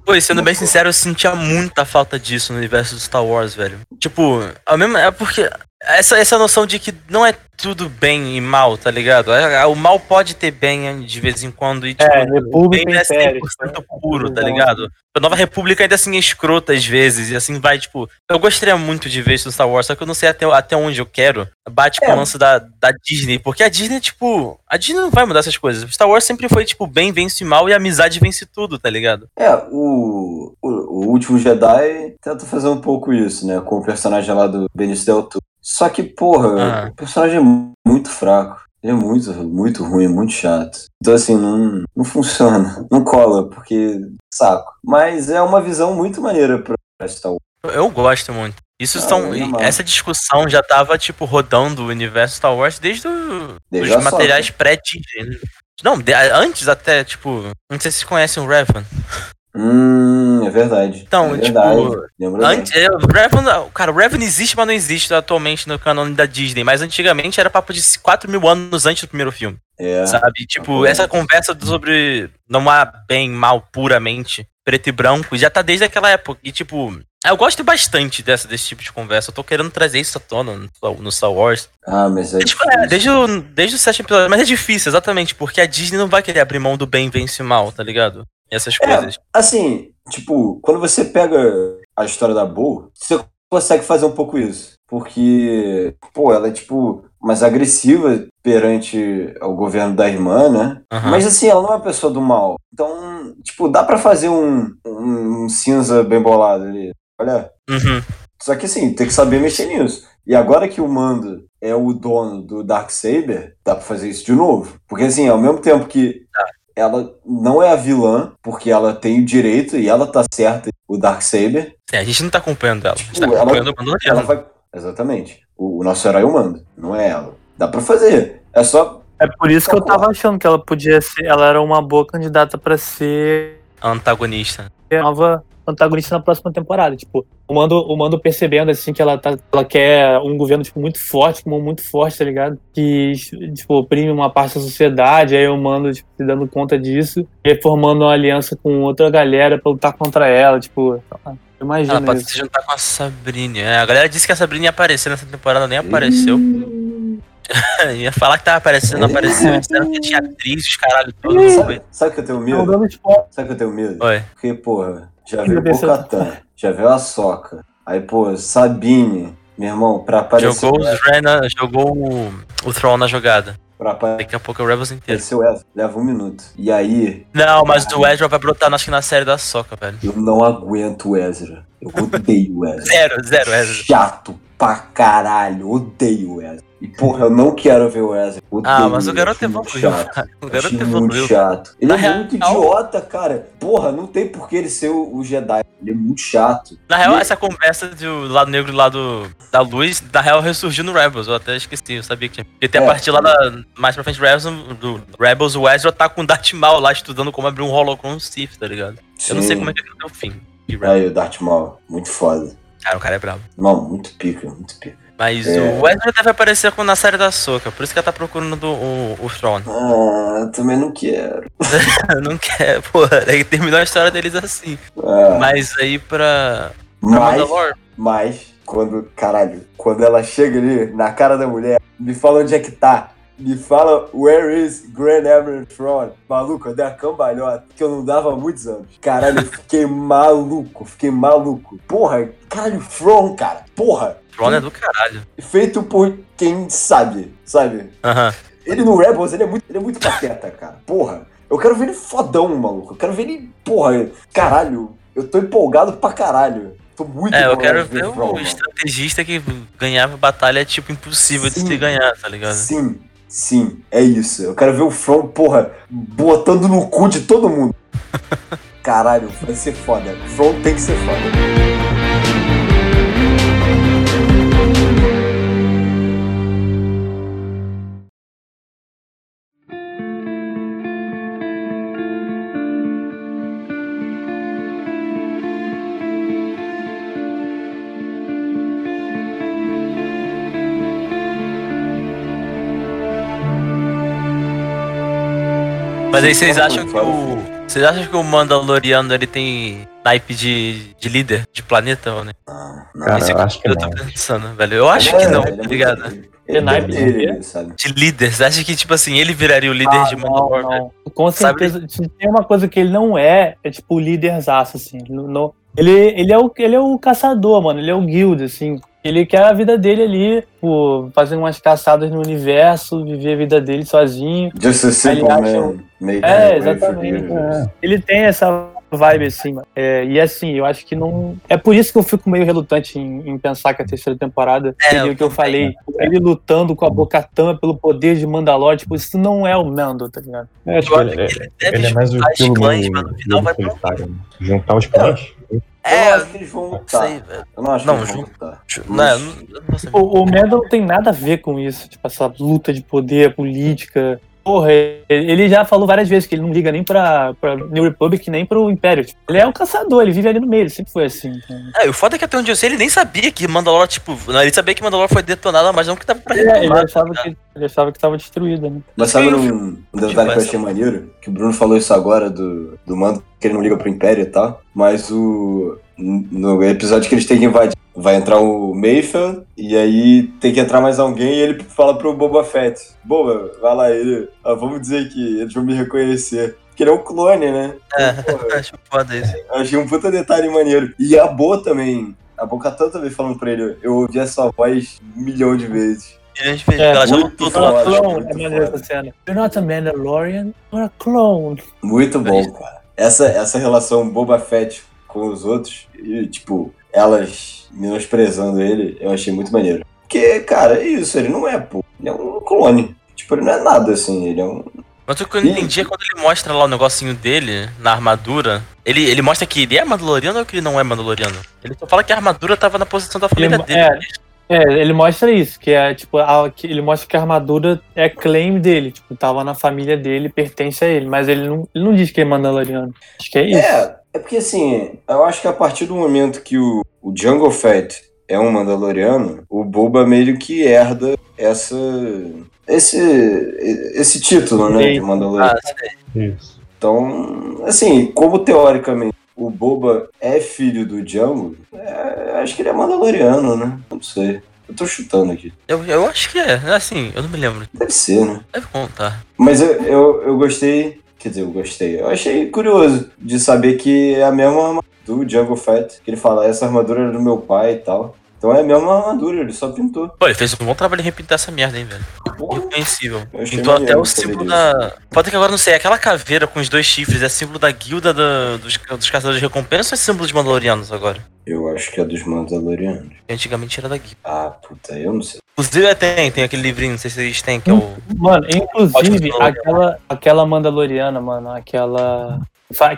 [SPEAKER 2] Pô, e sendo bem sincero, eu sentia muita falta disso no universo do Star Wars, velho. Tipo, a mesma, é porque essa, essa noção de que não é tudo bem e mal, tá ligado? É- O mal pode ter bem de vez em quando e, tipo,
[SPEAKER 3] É, República
[SPEAKER 2] bem é
[SPEAKER 3] e Império.
[SPEAKER 2] 100% puro, tá ligado? A Nova República ainda assim é escrota às vezes, e assim vai, tipo... Eu gostaria muito de ver isso no Star Wars, só que eu não sei até, até onde eu quero. Bate com
[SPEAKER 1] É.
[SPEAKER 2] o lance da, da Disney, porque a Disney, tipo... A Disney não vai mudar essas coisas. Star Wars sempre foi, tipo, bem vence mal e a amizade vence tudo, tá ligado?
[SPEAKER 1] É, o, o, o último Jedi tenta fazer um pouco isso, né? Com o personagem lá do Benicio Del Toro. Só que, porra,
[SPEAKER 2] Ah.
[SPEAKER 1] o personagem é mu- muito fraco. Ele é muito, muito ruim, muito chato. Então, assim, não, não funciona. Não cola, porque saco. Mas é uma visão muito maneira pra Star Wars.
[SPEAKER 2] Eu- gosto muito. Isso
[SPEAKER 1] Ah,
[SPEAKER 2] são.
[SPEAKER 1] amarro.
[SPEAKER 2] Essa discussão já tava, tipo, rodando o universo Star Wars desde o,
[SPEAKER 1] Desde
[SPEAKER 2] os materiais pré-Disney. Não, de- antes até, tipo. Não sei se vocês conhecem o Revan.
[SPEAKER 1] Hum, é verdade.
[SPEAKER 2] Então,
[SPEAKER 1] é
[SPEAKER 2] tipo,
[SPEAKER 1] verdade. Lembro bem.
[SPEAKER 2] Antes, é, o Revan, cara, o Revan existe, mas não existe atualmente no canone da Disney. Mas antigamente era papo de 4 mil anos antes do primeiro filme.
[SPEAKER 1] É.
[SPEAKER 2] Sabe? Tipo, essa conversa sobre não há bem, mal, puramente, preto e branco, já tá desde aquela época. E, tipo, eu gosto bastante dessa, desse tipo de conversa. Eu tô querendo trazer isso à tona no, no Star Wars.
[SPEAKER 1] Ah, mas é
[SPEAKER 2] Desde,
[SPEAKER 1] difícil.
[SPEAKER 2] é, desde, o, desde o sétimo episódio. Mas é difícil, exatamente, porque a Disney não vai querer abrir mão do bem vence o mal, tá ligado? Essas
[SPEAKER 1] É.
[SPEAKER 2] coisas.
[SPEAKER 1] Assim, tipo, quando você pega a história da Bo, você consegue fazer um pouco isso. Porque, pô, ela é, tipo, mais agressiva perante o governo da irmã, né?
[SPEAKER 2] Aham.
[SPEAKER 1] Mas, assim, ela não é uma pessoa do mal. Então, tipo, dá pra fazer um, um cinza bem bolado ali. Olha.
[SPEAKER 2] Uhum.
[SPEAKER 1] Só que, assim, tem que saber mexer nisso. E agora que o Mando é o dono do Darksaber, dá pra fazer isso de novo. Porque, assim, ao mesmo tempo que ela não é a vilã, porque ela tem o direito e ela tá certa, o Darksaber,
[SPEAKER 2] Sim, a gente não tá acompanhando ela. A gente tá
[SPEAKER 1] Tipo, ela-
[SPEAKER 2] acompanhando o
[SPEAKER 1] ela vai. Exatamente. O, o nosso herói é o Mando, não é ela. Dá pra fazer. É só.
[SPEAKER 3] É por isso que eu tava achando que ela podia ser. Ela era uma boa candidata pra ser
[SPEAKER 2] Antagonista.
[SPEAKER 3] a nova antagonista na próxima temporada. Tipo, o Mando, o Mando percebendo assim que ela, tá, ela quer um governo tipo, muito forte, como muito forte, tá ligado? Que tipo, oprime uma parte da sociedade, aí o Mando tipo, se dando conta disso e aí formando uma aliança com outra galera pra lutar contra ela, tipo. Imagina
[SPEAKER 2] Ela pode
[SPEAKER 3] isso.
[SPEAKER 2] se juntar com a Sabrina. É, a galera disse que a Sabrina ia aparecer nessa temporada, nem apareceu. ia falar que tava aparecendo, não apareceu. Disseram que tinha atriz, os caralho todo. não
[SPEAKER 1] Sabe, sabe que eu tenho medo? Sabe que eu tenho medo?
[SPEAKER 2] Oi.
[SPEAKER 1] Porque, porra, já veio
[SPEAKER 3] Deus,
[SPEAKER 1] Bocatan, já veio a Soca. Aí, pô, Sabine, meu irmão, pra aparecer.
[SPEAKER 2] Jogou, os Rena, jogou o, o Throne na jogada.
[SPEAKER 1] Pra
[SPEAKER 2] Daqui a pouco é o Rebels inteiro.
[SPEAKER 1] aparecer o Ezra, leva um minuto. E aí,
[SPEAKER 2] Não, mas o Ezra vai brotar, acho que na série da Soca, velho.
[SPEAKER 1] eu não aguento o Ezra. Eu odeio o Ezra.
[SPEAKER 2] Zero, zero, Ezra.
[SPEAKER 1] Chato pra caralho, odeio o Ezra. E porra, eu não quero ver o Ezra. Odeio
[SPEAKER 2] Ah, mas o garoto
[SPEAKER 1] acho muito
[SPEAKER 2] evoluiu.
[SPEAKER 1] chato.
[SPEAKER 2] O garoto
[SPEAKER 1] Achei muito chato. Ele
[SPEAKER 2] Na
[SPEAKER 1] é muito
[SPEAKER 2] real-
[SPEAKER 1] idiota, cara. Porra, não tem por que ele ser o, o Jedi. Ele é muito chato.
[SPEAKER 2] Na real,
[SPEAKER 1] E-
[SPEAKER 2] essa conversa do lado negro e lado da luz, na real, ressurgiu no Rebels. Eu até esqueci, eu sabia que tinha. Porque tem a
[SPEAKER 1] É.
[SPEAKER 2] partir lá da, mais pra frente do Rebels, do Rebels, o Ezra tá com o Darth Maul lá estudando como abrir um holocron Sith, tá ligado? Eu não sei como é que ele deu o fim.
[SPEAKER 1] Aí, o Darth Maul, muito foda.
[SPEAKER 2] Cara, o cara é brabo.
[SPEAKER 1] Não, muito pica, muito pica.
[SPEAKER 2] Mas
[SPEAKER 1] É.
[SPEAKER 2] o Ezra deve aparecer na série da Soca, por isso que ela tá procurando do- o, o Throne.
[SPEAKER 1] Ah, também não quero.
[SPEAKER 2] não quer, porra. Aí terminou a história deles assim.
[SPEAKER 1] Ah,
[SPEAKER 2] Mas aí pra. pra
[SPEAKER 1] mas, mas, quando, caralho, quando ela chega ali na cara da mulher, me fala onde é que tá. Me fala, where is Grand Admiral Thrawn? Maluco, eu dei a cambalhota que eu não dava há muitos anos. Caralho, eu fiquei maluco, fiquei maluco. Porra, caralho, Thrawn, cara. Porra,
[SPEAKER 2] Throne é do caralho.
[SPEAKER 1] feito por quem sabe, sabe?
[SPEAKER 2] Aham.
[SPEAKER 1] Ele no Rebels, ele é muito, ele é muito pateta, cara. Porra, eu quero ver ele fodão, maluco. Eu quero ver ele, porra, caralho. Eu tô empolgado pra caralho. Tô muito
[SPEAKER 2] É, eu quero
[SPEAKER 1] de
[SPEAKER 2] ver
[SPEAKER 1] Thrawn,
[SPEAKER 2] o
[SPEAKER 1] mano.
[SPEAKER 2] estrategista que ganhava batalha, tipo, impossível de
[SPEAKER 1] Sim.
[SPEAKER 2] se ganhar, tá ligado?
[SPEAKER 1] Sim, sim, é isso. Eu quero ver o From, porra, botando no cu de todo mundo. Caralho, vai ser foda. From tem que ser foda.
[SPEAKER 2] Mas aí vocês acham que o. Vocês acham que o Mandaloriano ele tem naipe de, de líder de planeta, ou né?
[SPEAKER 1] Não, não.
[SPEAKER 4] Cara,
[SPEAKER 2] Esse
[SPEAKER 4] eu acho que
[SPEAKER 2] eu tô
[SPEAKER 4] não.
[SPEAKER 2] pensando, velho. Eu acho
[SPEAKER 1] É,
[SPEAKER 2] que não,
[SPEAKER 1] ele é
[SPEAKER 2] tá ligado?
[SPEAKER 1] Ele,
[SPEAKER 3] naipe de
[SPEAKER 1] sabe?
[SPEAKER 2] De líder. Você acha que, tipo assim, ele viraria o líder de
[SPEAKER 3] Ah, não,
[SPEAKER 2] velho?
[SPEAKER 3] não. Com
[SPEAKER 2] Sabe-
[SPEAKER 3] certeza. Se tem uma coisa que ele não é, é tipo o líderzaço, assim. No, no- ele, ele, é o, ele é o caçador, mano. Ele é o guild, assim. Ele quer a vida dele ali, pô, fazendo umas caçadas no universo, viver a vida dele sozinho.
[SPEAKER 1] Just a simple man.
[SPEAKER 3] É, exatamente.
[SPEAKER 1] years.
[SPEAKER 3] Ele tem essa vibe, assim, mano. É, e assim, eu acho que não. É por isso que eu fico meio relutante em, em pensar que a terceira temporada
[SPEAKER 2] É,
[SPEAKER 3] seria
[SPEAKER 2] eu
[SPEAKER 3] o que eu falei. Ele lutando com a Bocatã pelo poder de Mandalor. Tipo, isso não é o Mando, tá ligado?
[SPEAKER 4] É, tipo,
[SPEAKER 2] Eu
[SPEAKER 4] ele,
[SPEAKER 2] acho que
[SPEAKER 4] é,
[SPEAKER 2] ele
[SPEAKER 4] ele é mais o estilo
[SPEAKER 2] clãs, mas no final vai
[SPEAKER 4] né? Juntar os clãs.
[SPEAKER 1] Eu
[SPEAKER 2] É,
[SPEAKER 1] não acho que eles vão
[SPEAKER 2] Não
[SPEAKER 1] lutar.
[SPEAKER 2] sei.
[SPEAKER 1] Eu não acho
[SPEAKER 2] Não,
[SPEAKER 1] que eles vão
[SPEAKER 2] Ju-
[SPEAKER 1] lutar.
[SPEAKER 2] Não, eu não, eu não.
[SPEAKER 3] O, o Mando não tem nada a ver com isso. Tipo, essa luta de poder, política. Porra, ele já falou várias vezes que ele não liga nem pra, pra New Republic, nem pro Império. Tipo, ele é um caçador, ele vive ali no meio, ele sempre foi assim.
[SPEAKER 2] É, e o foda é que até onde eu sei, ele nem sabia que Mandalor, tipo, não, ele sabia que Mandalor foi detonado, mas não que tava pra
[SPEAKER 3] É, ele,
[SPEAKER 2] retomar.
[SPEAKER 3] achava que, ele achava que tava destruída, né?
[SPEAKER 1] Mas sabe um, um detalhe
[SPEAKER 2] Tipo,
[SPEAKER 1] que eu achei maneiro? Que o Bruno falou isso agora do, do mando, que ele não liga pro Império e tal. Mas o. No episódio que eles têm que invadir, vai entrar o Mayfield e aí tem que entrar mais alguém e ele fala pro Boba Fett: Boba, vai lá, ele. ah, vamos dizer que eles vão me reconhecer. Porque ele é um clone, né?
[SPEAKER 2] É,
[SPEAKER 1] Porra,
[SPEAKER 2] acho foda isso.
[SPEAKER 1] eu achei um puta detalhe maneiro. E a Boa também. A Bocatã também falando pra ele: Eu ouvi essa voz um milhão de vezes.
[SPEAKER 2] E a gente fez,
[SPEAKER 3] É,
[SPEAKER 2] ela já lutou.
[SPEAKER 3] é essa cena. You're not a Mandalorian, you're a clone.
[SPEAKER 1] Muito bom, cara. Essa, essa relação Boba Fett com os outros, e, tipo, elas menosprezando ele, eu achei muito maneiro. Porque, cara, é isso, ele não é, pô. Ele é um clone. Tipo, ele não é nada, assim, ele é um.
[SPEAKER 2] Mas o que eu não entendi é quando ele mostra lá o negocinho dele na armadura. Ele, ele mostra que ele é Mandaloriano ou que ele não é Mandaloriano? Ele só fala que a armadura tava na posição da família
[SPEAKER 3] Ele-
[SPEAKER 2] dele.
[SPEAKER 3] é. É, ele mostra isso, que é tipo, a- que ele mostra que a armadura é claim dele, tipo, tava na família dele, pertence a ele, mas ele não, ele não diz que é Mandaloriano. Acho que é isso.
[SPEAKER 1] É, é porque assim, eu acho que a partir do momento que o, o Jungle Fett é um Mandaloriano, o Boba meio que herda essa. Esse, esse título, né, de. Mandaloriano.
[SPEAKER 2] Ah.
[SPEAKER 4] Isso.
[SPEAKER 1] Então, assim, como teoricamente o Boba é filho do Django, é, acho que ele é Mandaloriano, né? Não sei. Eu tô chutando aqui.
[SPEAKER 2] Eu, eu acho que é, assim, eu não me lembro.
[SPEAKER 1] Deve ser, né?
[SPEAKER 2] Deve contar.
[SPEAKER 1] Mas eu, eu, eu gostei. Quer dizer, eu gostei. Eu achei curioso de saber que é a mesma armadura do Django Fett. Que ele fala, essa armadura era do meu pai e tal. Então é a mesma armadura, ele só pintou.
[SPEAKER 2] Pô, ele fez um bom trabalho em repintar essa merda, hein, velho.
[SPEAKER 1] Achei
[SPEAKER 2] Pintou até o símbolo da. Foda que agora não sei, aquela caveira com os dois chifres é símbolo da guilda da- dos, dos caçadores de recompensa ou é símbolo de Mandalorianos agora?
[SPEAKER 1] Eu acho que é dos Mandalorianos.
[SPEAKER 2] Antigamente era da guilda.
[SPEAKER 1] Ah, puta, eu não sei.
[SPEAKER 2] Inclusive tem, tem aquele livrinho, não sei se vocês têm, que é o.
[SPEAKER 3] Mano, inclusive, aquela, aquela Mandaloriana, mano, aquela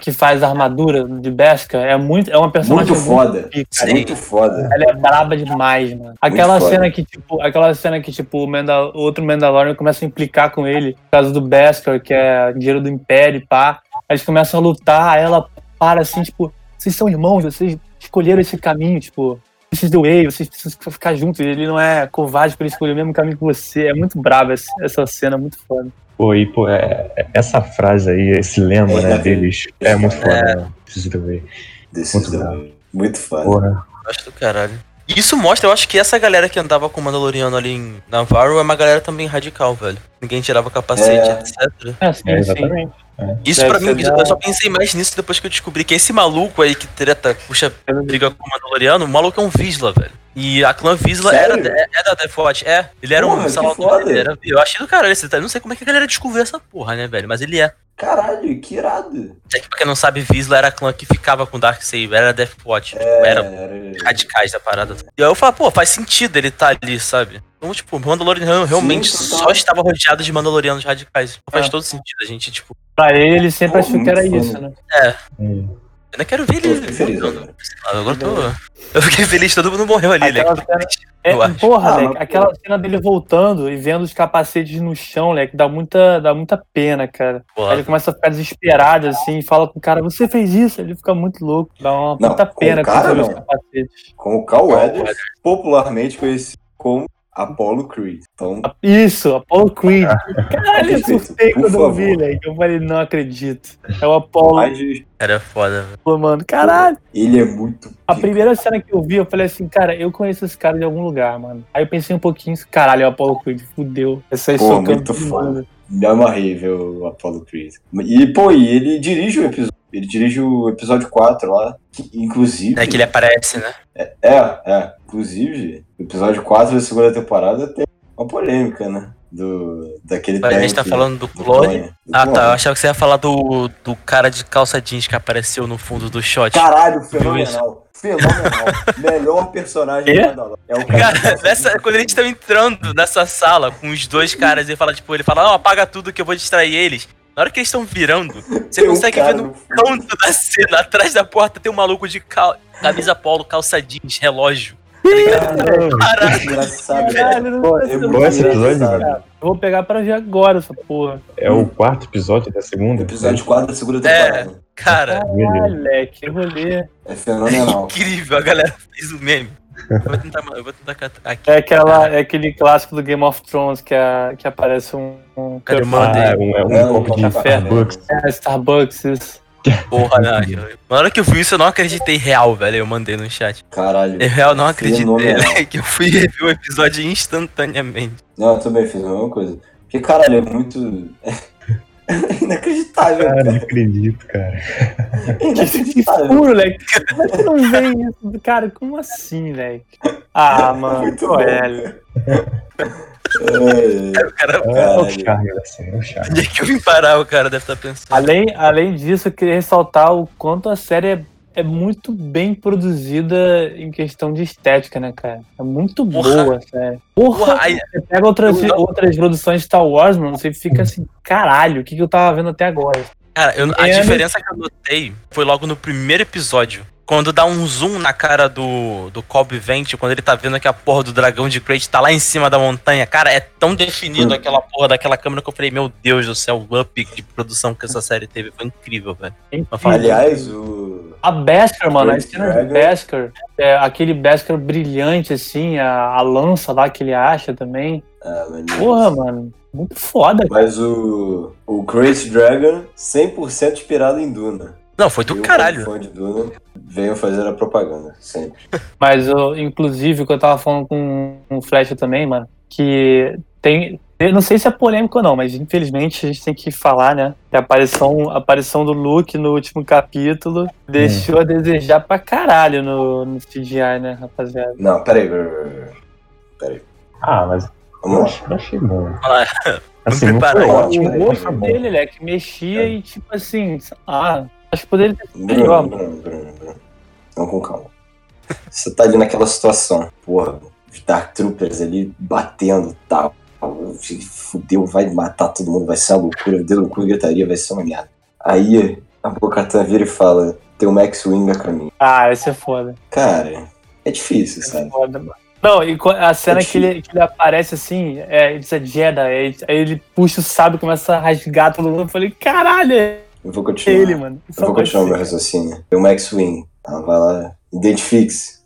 [SPEAKER 3] que faz a armadura de Beskar, é muito, é uma personagem
[SPEAKER 1] Muito foda.
[SPEAKER 3] pica.
[SPEAKER 2] Sim.
[SPEAKER 1] Muito foda.
[SPEAKER 3] Ela é braba demais, mano. Aquela
[SPEAKER 1] foda.
[SPEAKER 3] cena que, tipo, aquela cena que, tipo, o, Mandal- outro Mandalorian começa a implicar com ele por causa do Beskar, que é dinheiro do Império e pá. Eles começam a lutar, ela para assim, tipo, vocês são irmãos, vocês escolheram esse caminho, tipo, vocês do way, vocês precisam ficar juntos. Ele não é covarde pra ele escolher o mesmo caminho que você. É muito braba essa, essa cena, muito foda.
[SPEAKER 4] Pô, e, pô, é- é- essa frase aí, esse lema,
[SPEAKER 1] É,
[SPEAKER 4] né,
[SPEAKER 1] é.
[SPEAKER 4] deles, é muito foda, né? Preciso.
[SPEAKER 1] Desse
[SPEAKER 4] Muito
[SPEAKER 1] muito, muito foda.
[SPEAKER 4] Porra.
[SPEAKER 2] Acho do caralho. E isso mostra, eu acho que essa galera que andava com o Mandaloriano ali em Navarro é uma galera também radical, velho. Ninguém tirava capacete,
[SPEAKER 1] É.
[SPEAKER 2] etc.
[SPEAKER 3] É, sim,
[SPEAKER 4] É,
[SPEAKER 3] sim.
[SPEAKER 4] exatamente.
[SPEAKER 2] Isso
[SPEAKER 3] Deve
[SPEAKER 2] pra mim,
[SPEAKER 3] da-
[SPEAKER 2] eu só pensei mais nisso depois que eu descobri que esse maluco aí que treta, puxa, briga com o Mandaloriano, o maluco é um Visla, velho. E a clã Visla era,
[SPEAKER 1] Sério?
[SPEAKER 2] é, é da Death Watch, é. Ele era
[SPEAKER 1] Porra,
[SPEAKER 2] um ele era- Eu achei do caralho esse detalhe. Não sei como é que a galera descobriu essa porra, né, velho? Mas ele é.
[SPEAKER 1] Caralho, que irado.
[SPEAKER 2] É que pra quem não sabe, Visla era a clã que ficava com Darksaber, era Death Watch. tipo,
[SPEAKER 1] É,
[SPEAKER 2] era
[SPEAKER 1] era...
[SPEAKER 2] radicais da parada. E aí eu falo, pô, faz sentido ele tá ali, sabe? Então, tipo, o Mandaloriano realmente
[SPEAKER 1] Sim,
[SPEAKER 2] só estava rodeado de Mandalorianos radicais. Faz
[SPEAKER 3] É.
[SPEAKER 2] todo sentido. A gente, tipo,
[SPEAKER 3] Pra ele, ele sempre
[SPEAKER 1] Pô,
[SPEAKER 3] achou que era isso, né?
[SPEAKER 4] Hum.
[SPEAKER 2] eu não quero ver ele.
[SPEAKER 1] agora.
[SPEAKER 2] Agora eu tô. Eu fiquei feliz, todo mundo morreu ali, né?
[SPEAKER 3] Aquela cena- É,
[SPEAKER 2] Eu acho.
[SPEAKER 3] porra,
[SPEAKER 1] Ah,
[SPEAKER 3] Leque, aquela cena dele voltando e vendo os capacetes no chão, Leque, dá muita, dá muita pena, cara. Aí ele
[SPEAKER 2] Porra.
[SPEAKER 3] começa a ficar desesperado, assim, e fala com o cara, você fez isso? Ele fica muito louco. Dá uma
[SPEAKER 1] Não,
[SPEAKER 3] puta
[SPEAKER 1] com
[SPEAKER 3] pena
[SPEAKER 1] o cara,
[SPEAKER 3] os capacetes.
[SPEAKER 1] Com o Carl Weathers, popularmente conhecido como Apollo Creed. Então,
[SPEAKER 3] Isso, Apollo Creed. Caralho, eu surtei quando eu vi. Leque. Eu falei, não acredito. É o Apollo,
[SPEAKER 2] Era foda, velho.
[SPEAKER 3] mano. Caralho.
[SPEAKER 1] ele é muito.
[SPEAKER 3] A primeira cena que eu vi, eu falei assim, cara, eu conheço esse cara de algum lugar, mano. Aí eu pensei um pouquinho, caralho, é o Apollo Creed, fudeu. Essa aí
[SPEAKER 1] Pô, muito foda. Me amarrei ver o Apollo Creed. E, pô, e ele dirige o episódio. Ele dirige o episódio 4 lá. que, inclusive.
[SPEAKER 2] É que ele aparece, né?
[SPEAKER 1] É, é. Inclusive, o episódio 4 da segunda temporada tem uma polêmica, né? Do, daquele
[SPEAKER 2] A gente tá falando do
[SPEAKER 1] do
[SPEAKER 2] clone.
[SPEAKER 1] clone.
[SPEAKER 2] Ah,
[SPEAKER 1] Do
[SPEAKER 2] tá. Eu
[SPEAKER 1] clone.
[SPEAKER 2] achava que você ia falar do, do cara de calça jeans que apareceu no fundo do shot.
[SPEAKER 1] Caralho, fenomenal. Fenomenal. Melhor personagem do Mandalorian. É o cara.
[SPEAKER 2] Cara, nessa, quando a gente tava entrando nessa sala com os dois caras, ele fala, tipo, ele fala, não, apaga tudo que eu vou distrair eles. Na hora que eles estão virando, você
[SPEAKER 1] Tem um
[SPEAKER 2] consegue
[SPEAKER 1] cara
[SPEAKER 2] ver no canto da cena, atrás da porta, tem um maluco de cal- camisa polo, calça jeans, relógio. Tá.
[SPEAKER 1] Engraçado,
[SPEAKER 3] Caralho,
[SPEAKER 1] Pô, é
[SPEAKER 3] eu
[SPEAKER 1] muito
[SPEAKER 4] Qual é esse episódio,
[SPEAKER 1] engraçado.
[SPEAKER 4] mano?
[SPEAKER 3] Eu vou pegar pra ver agora essa porra.
[SPEAKER 4] É o quarto episódio da segunda?
[SPEAKER 1] Episódio 4 da segunda
[SPEAKER 2] É.
[SPEAKER 1] temporada.
[SPEAKER 2] Cara,
[SPEAKER 3] Caralho, moleque, eu vou ler.
[SPEAKER 1] É fenomenal.
[SPEAKER 2] incrível, a galera fez o meme. Eu vou tentar, eu vou tentar catar aqui.
[SPEAKER 3] É, aquela, é aquele clássico do Game of Thrones que, a, que aparece um, um
[SPEAKER 2] Cadê o?
[SPEAKER 4] Ah, é um, é um
[SPEAKER 1] É, um
[SPEAKER 4] copo de
[SPEAKER 3] café.
[SPEAKER 4] Starbucks.
[SPEAKER 3] É, Starbucks, isso.
[SPEAKER 2] Porra, não, eu- Na hora que eu vi isso, eu não acreditei real, velho. Eu mandei no chat.
[SPEAKER 1] Caralho.
[SPEAKER 2] Eu real não acreditei, né? Que eu fui rever o episódio instantaneamente.
[SPEAKER 1] Não, eu também fiz a mesma coisa. Porque, caralho, é muito. É inacreditável,
[SPEAKER 4] Cara, não
[SPEAKER 1] cara.
[SPEAKER 4] acredito, cara.
[SPEAKER 1] É
[SPEAKER 3] Que
[SPEAKER 1] inacreditável.
[SPEAKER 3] furo, moleque. Como é que não vê isso? Cara, como assim, velho? Ah, mano.
[SPEAKER 1] Muito bom.
[SPEAKER 3] É,
[SPEAKER 1] É,
[SPEAKER 2] O cara,
[SPEAKER 4] É o
[SPEAKER 1] Caralho.
[SPEAKER 4] charme é o charme.
[SPEAKER 2] onde é que eu vim parar? O cara deve estar pensando.
[SPEAKER 3] Além, além disso, eu queria ressaltar o quanto a série é, é muito bem produzida em questão de estética, né, cara? É muito
[SPEAKER 2] Porra.
[SPEAKER 3] boa, sério. Porra,
[SPEAKER 2] Porra, aí-
[SPEAKER 3] você pega outras,
[SPEAKER 2] Eu-
[SPEAKER 3] outras produções de Star Wars, mano, você fica assim, caralho, o que, que eu tava vendo até agora?
[SPEAKER 2] Cara, eu- a
[SPEAKER 3] É,
[SPEAKER 2] diferença que eu notei foi logo no primeiro episódio. Quando dá um zoom na cara do, do Cobb Vent, quando ele tá vendo que a porra do dragão de Crate tá lá em cima da montanha, cara, é tão definido
[SPEAKER 1] Hum.
[SPEAKER 2] aquela porra daquela câmera que eu falei, meu Deus do céu, o up de produção que essa série teve foi incrível, velho.
[SPEAKER 1] Aliás, o.
[SPEAKER 3] A Beskar, mano, a cena de. Beskar, é, aquele Beskar brilhante, assim, a, a lança lá que ele acha também.
[SPEAKER 1] Ah.
[SPEAKER 3] Porra, mano, muito foda.
[SPEAKER 1] Mas o. O Great Dragon, 100% inspirado em Duna.
[SPEAKER 2] Não, foi do
[SPEAKER 1] Eu,
[SPEAKER 2] caralho.
[SPEAKER 1] fã de Duna, venho fazer a propaganda, sempre.
[SPEAKER 3] Mas, eu, inclusive, o que eu tava falando com o Flecha também, mano, que tem. Eu não sei se é polêmico ou não, mas infelizmente a gente tem que falar, né? Que a aparição, a aparição do Luke no último capítulo deixou a desejar pra caralho no, no CGI, né, rapaziada?
[SPEAKER 1] Não, peraí. peraí, peraí.
[SPEAKER 4] Ah, mas eu
[SPEAKER 1] Vamos lá.
[SPEAKER 4] achei, eu achei bom. Assim, não
[SPEAKER 2] preparar.
[SPEAKER 4] foi
[SPEAKER 1] O
[SPEAKER 4] ótimo,
[SPEAKER 3] O
[SPEAKER 4] mas
[SPEAKER 3] rosto
[SPEAKER 4] foi
[SPEAKER 3] dele, né, que mexia e tipo assim, ah, acho que poderia ter sido
[SPEAKER 1] Bruno,
[SPEAKER 3] melhor.
[SPEAKER 1] Bruno, Bruno, Bruno. Vamos com calma. Você tá ali naquela situação. Porra, os Dark Troopers ali batendo tal. Fudeu, vai matar todo mundo, vai ser uma loucura, de loucura, gritaria, vai ser uma merda. Aí a Bocatan vira e fala: tem o Max Wing a caminho.
[SPEAKER 3] Ah, esse é foda.
[SPEAKER 1] Cara, é difícil,
[SPEAKER 3] é
[SPEAKER 1] sabe?
[SPEAKER 3] foda, mano. Não, e a cena
[SPEAKER 1] É
[SPEAKER 3] que ele, que ele aparece assim, é, ele diz Jedi, aí, aí ele puxa o sábio e começa a rasgar todo mundo. Eu falei, caralho, é
[SPEAKER 1] Eu vou continuar.
[SPEAKER 3] ele, mano.
[SPEAKER 1] Eu vou continuar o meu raciocínio. Tem o Max Wing. Ela vai lá, identifique-se.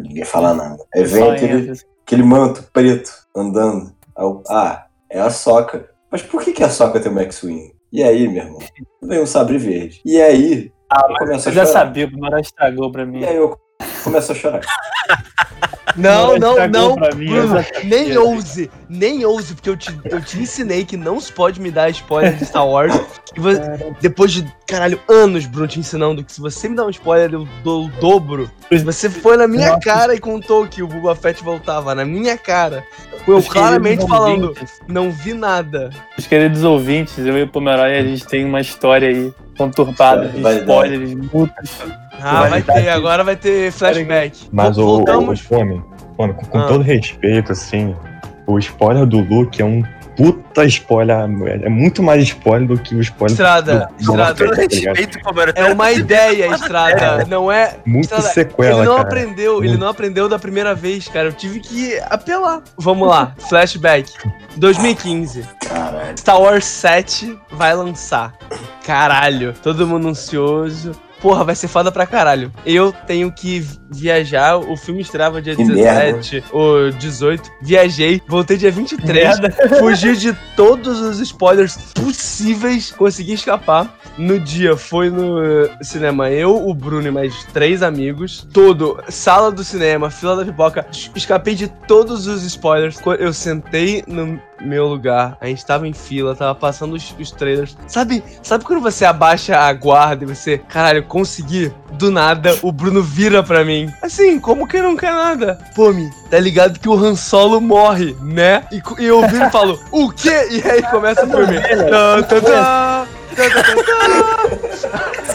[SPEAKER 1] Ninguém falar nada. Aí vem
[SPEAKER 3] Só
[SPEAKER 1] aquele, aquele manto preto andando. Eu, ah, é a soca. Mas por que, que a soca tem o Max Wing? E aí, meu irmão? Vem um sabre verde. E aí,
[SPEAKER 3] Ah,
[SPEAKER 1] eu
[SPEAKER 3] Eu já sabia, o Primeiro estragou pra mim.
[SPEAKER 1] E aí eu começo a chorar.
[SPEAKER 5] Não, não, não.
[SPEAKER 3] mim,
[SPEAKER 5] Bruno, nem ouse, nem ouse, porque eu te, eu te ensinei que não se pode me dar spoiler de Star Wars. E vo- depois de, caralho, anos, Bruno, te ensinando que se você me dá um spoiler, eu dou o dobro. Você foi na minha
[SPEAKER 3] Nossa.
[SPEAKER 5] cara e contou que o Boba Fett voltava, na minha cara. Eu
[SPEAKER 3] Os
[SPEAKER 5] claramente falando,
[SPEAKER 3] ouvintes,
[SPEAKER 5] não vi nada.
[SPEAKER 3] Os queridos ouvintes, eu e o Pomeroy, a gente tem uma história aí conturbada, de
[SPEAKER 1] dar.
[SPEAKER 3] spoilers, multas.
[SPEAKER 5] Ah, vai ter, agora vai ter flashback.
[SPEAKER 4] Mas o, o
[SPEAKER 5] Voltamos.
[SPEAKER 4] Fome, Fome, com, com
[SPEAKER 5] Ah.
[SPEAKER 4] todo respeito, assim, o spoiler do Luke é um puta spoiler. É muito mais spoiler do que o spoiler
[SPEAKER 5] Estrada,
[SPEAKER 4] do, do
[SPEAKER 5] Estrada.
[SPEAKER 4] Fett, tá.
[SPEAKER 5] É uma ideia, Estrada. Não é.
[SPEAKER 4] Muito
[SPEAKER 5] Estrada,
[SPEAKER 4] sequela,
[SPEAKER 5] ele não
[SPEAKER 4] cara.
[SPEAKER 5] aprendeu, ele
[SPEAKER 4] Muito.
[SPEAKER 5] não aprendeu da primeira vez, cara. Eu tive que apelar. Vamos lá, flashback. 2015.
[SPEAKER 1] Caralho.
[SPEAKER 5] Star Wars 7 vai lançar. Caralho, todo mundo ansioso. Porra, vai ser foda pra caralho. Eu tenho que viajar. O filme estreava dia
[SPEAKER 1] Que
[SPEAKER 5] 17 ou 18. Viajei, voltei dia 23.
[SPEAKER 3] Merda.
[SPEAKER 5] Fugi de todos os spoilers possíveis, consegui escapar. No dia foi no eh, cinema eu, o Bruno e mais três amigos. Todo, sala do cinema, fila da pipoca. Es- Escapei de todos os spoilers. Eu sentei no meu lugar, a gente tava em fila, tava passando os, os trailers. Sabe, sabe quando você abaixa a guarda e você, caralho, consegui? Do nada, o Bruno vira pra mim. Assim, como que não quer nada? Pô, me, tá ligado que o Han Solo morre, né? E, e eu viro e falo, o quê? E aí começa o filme.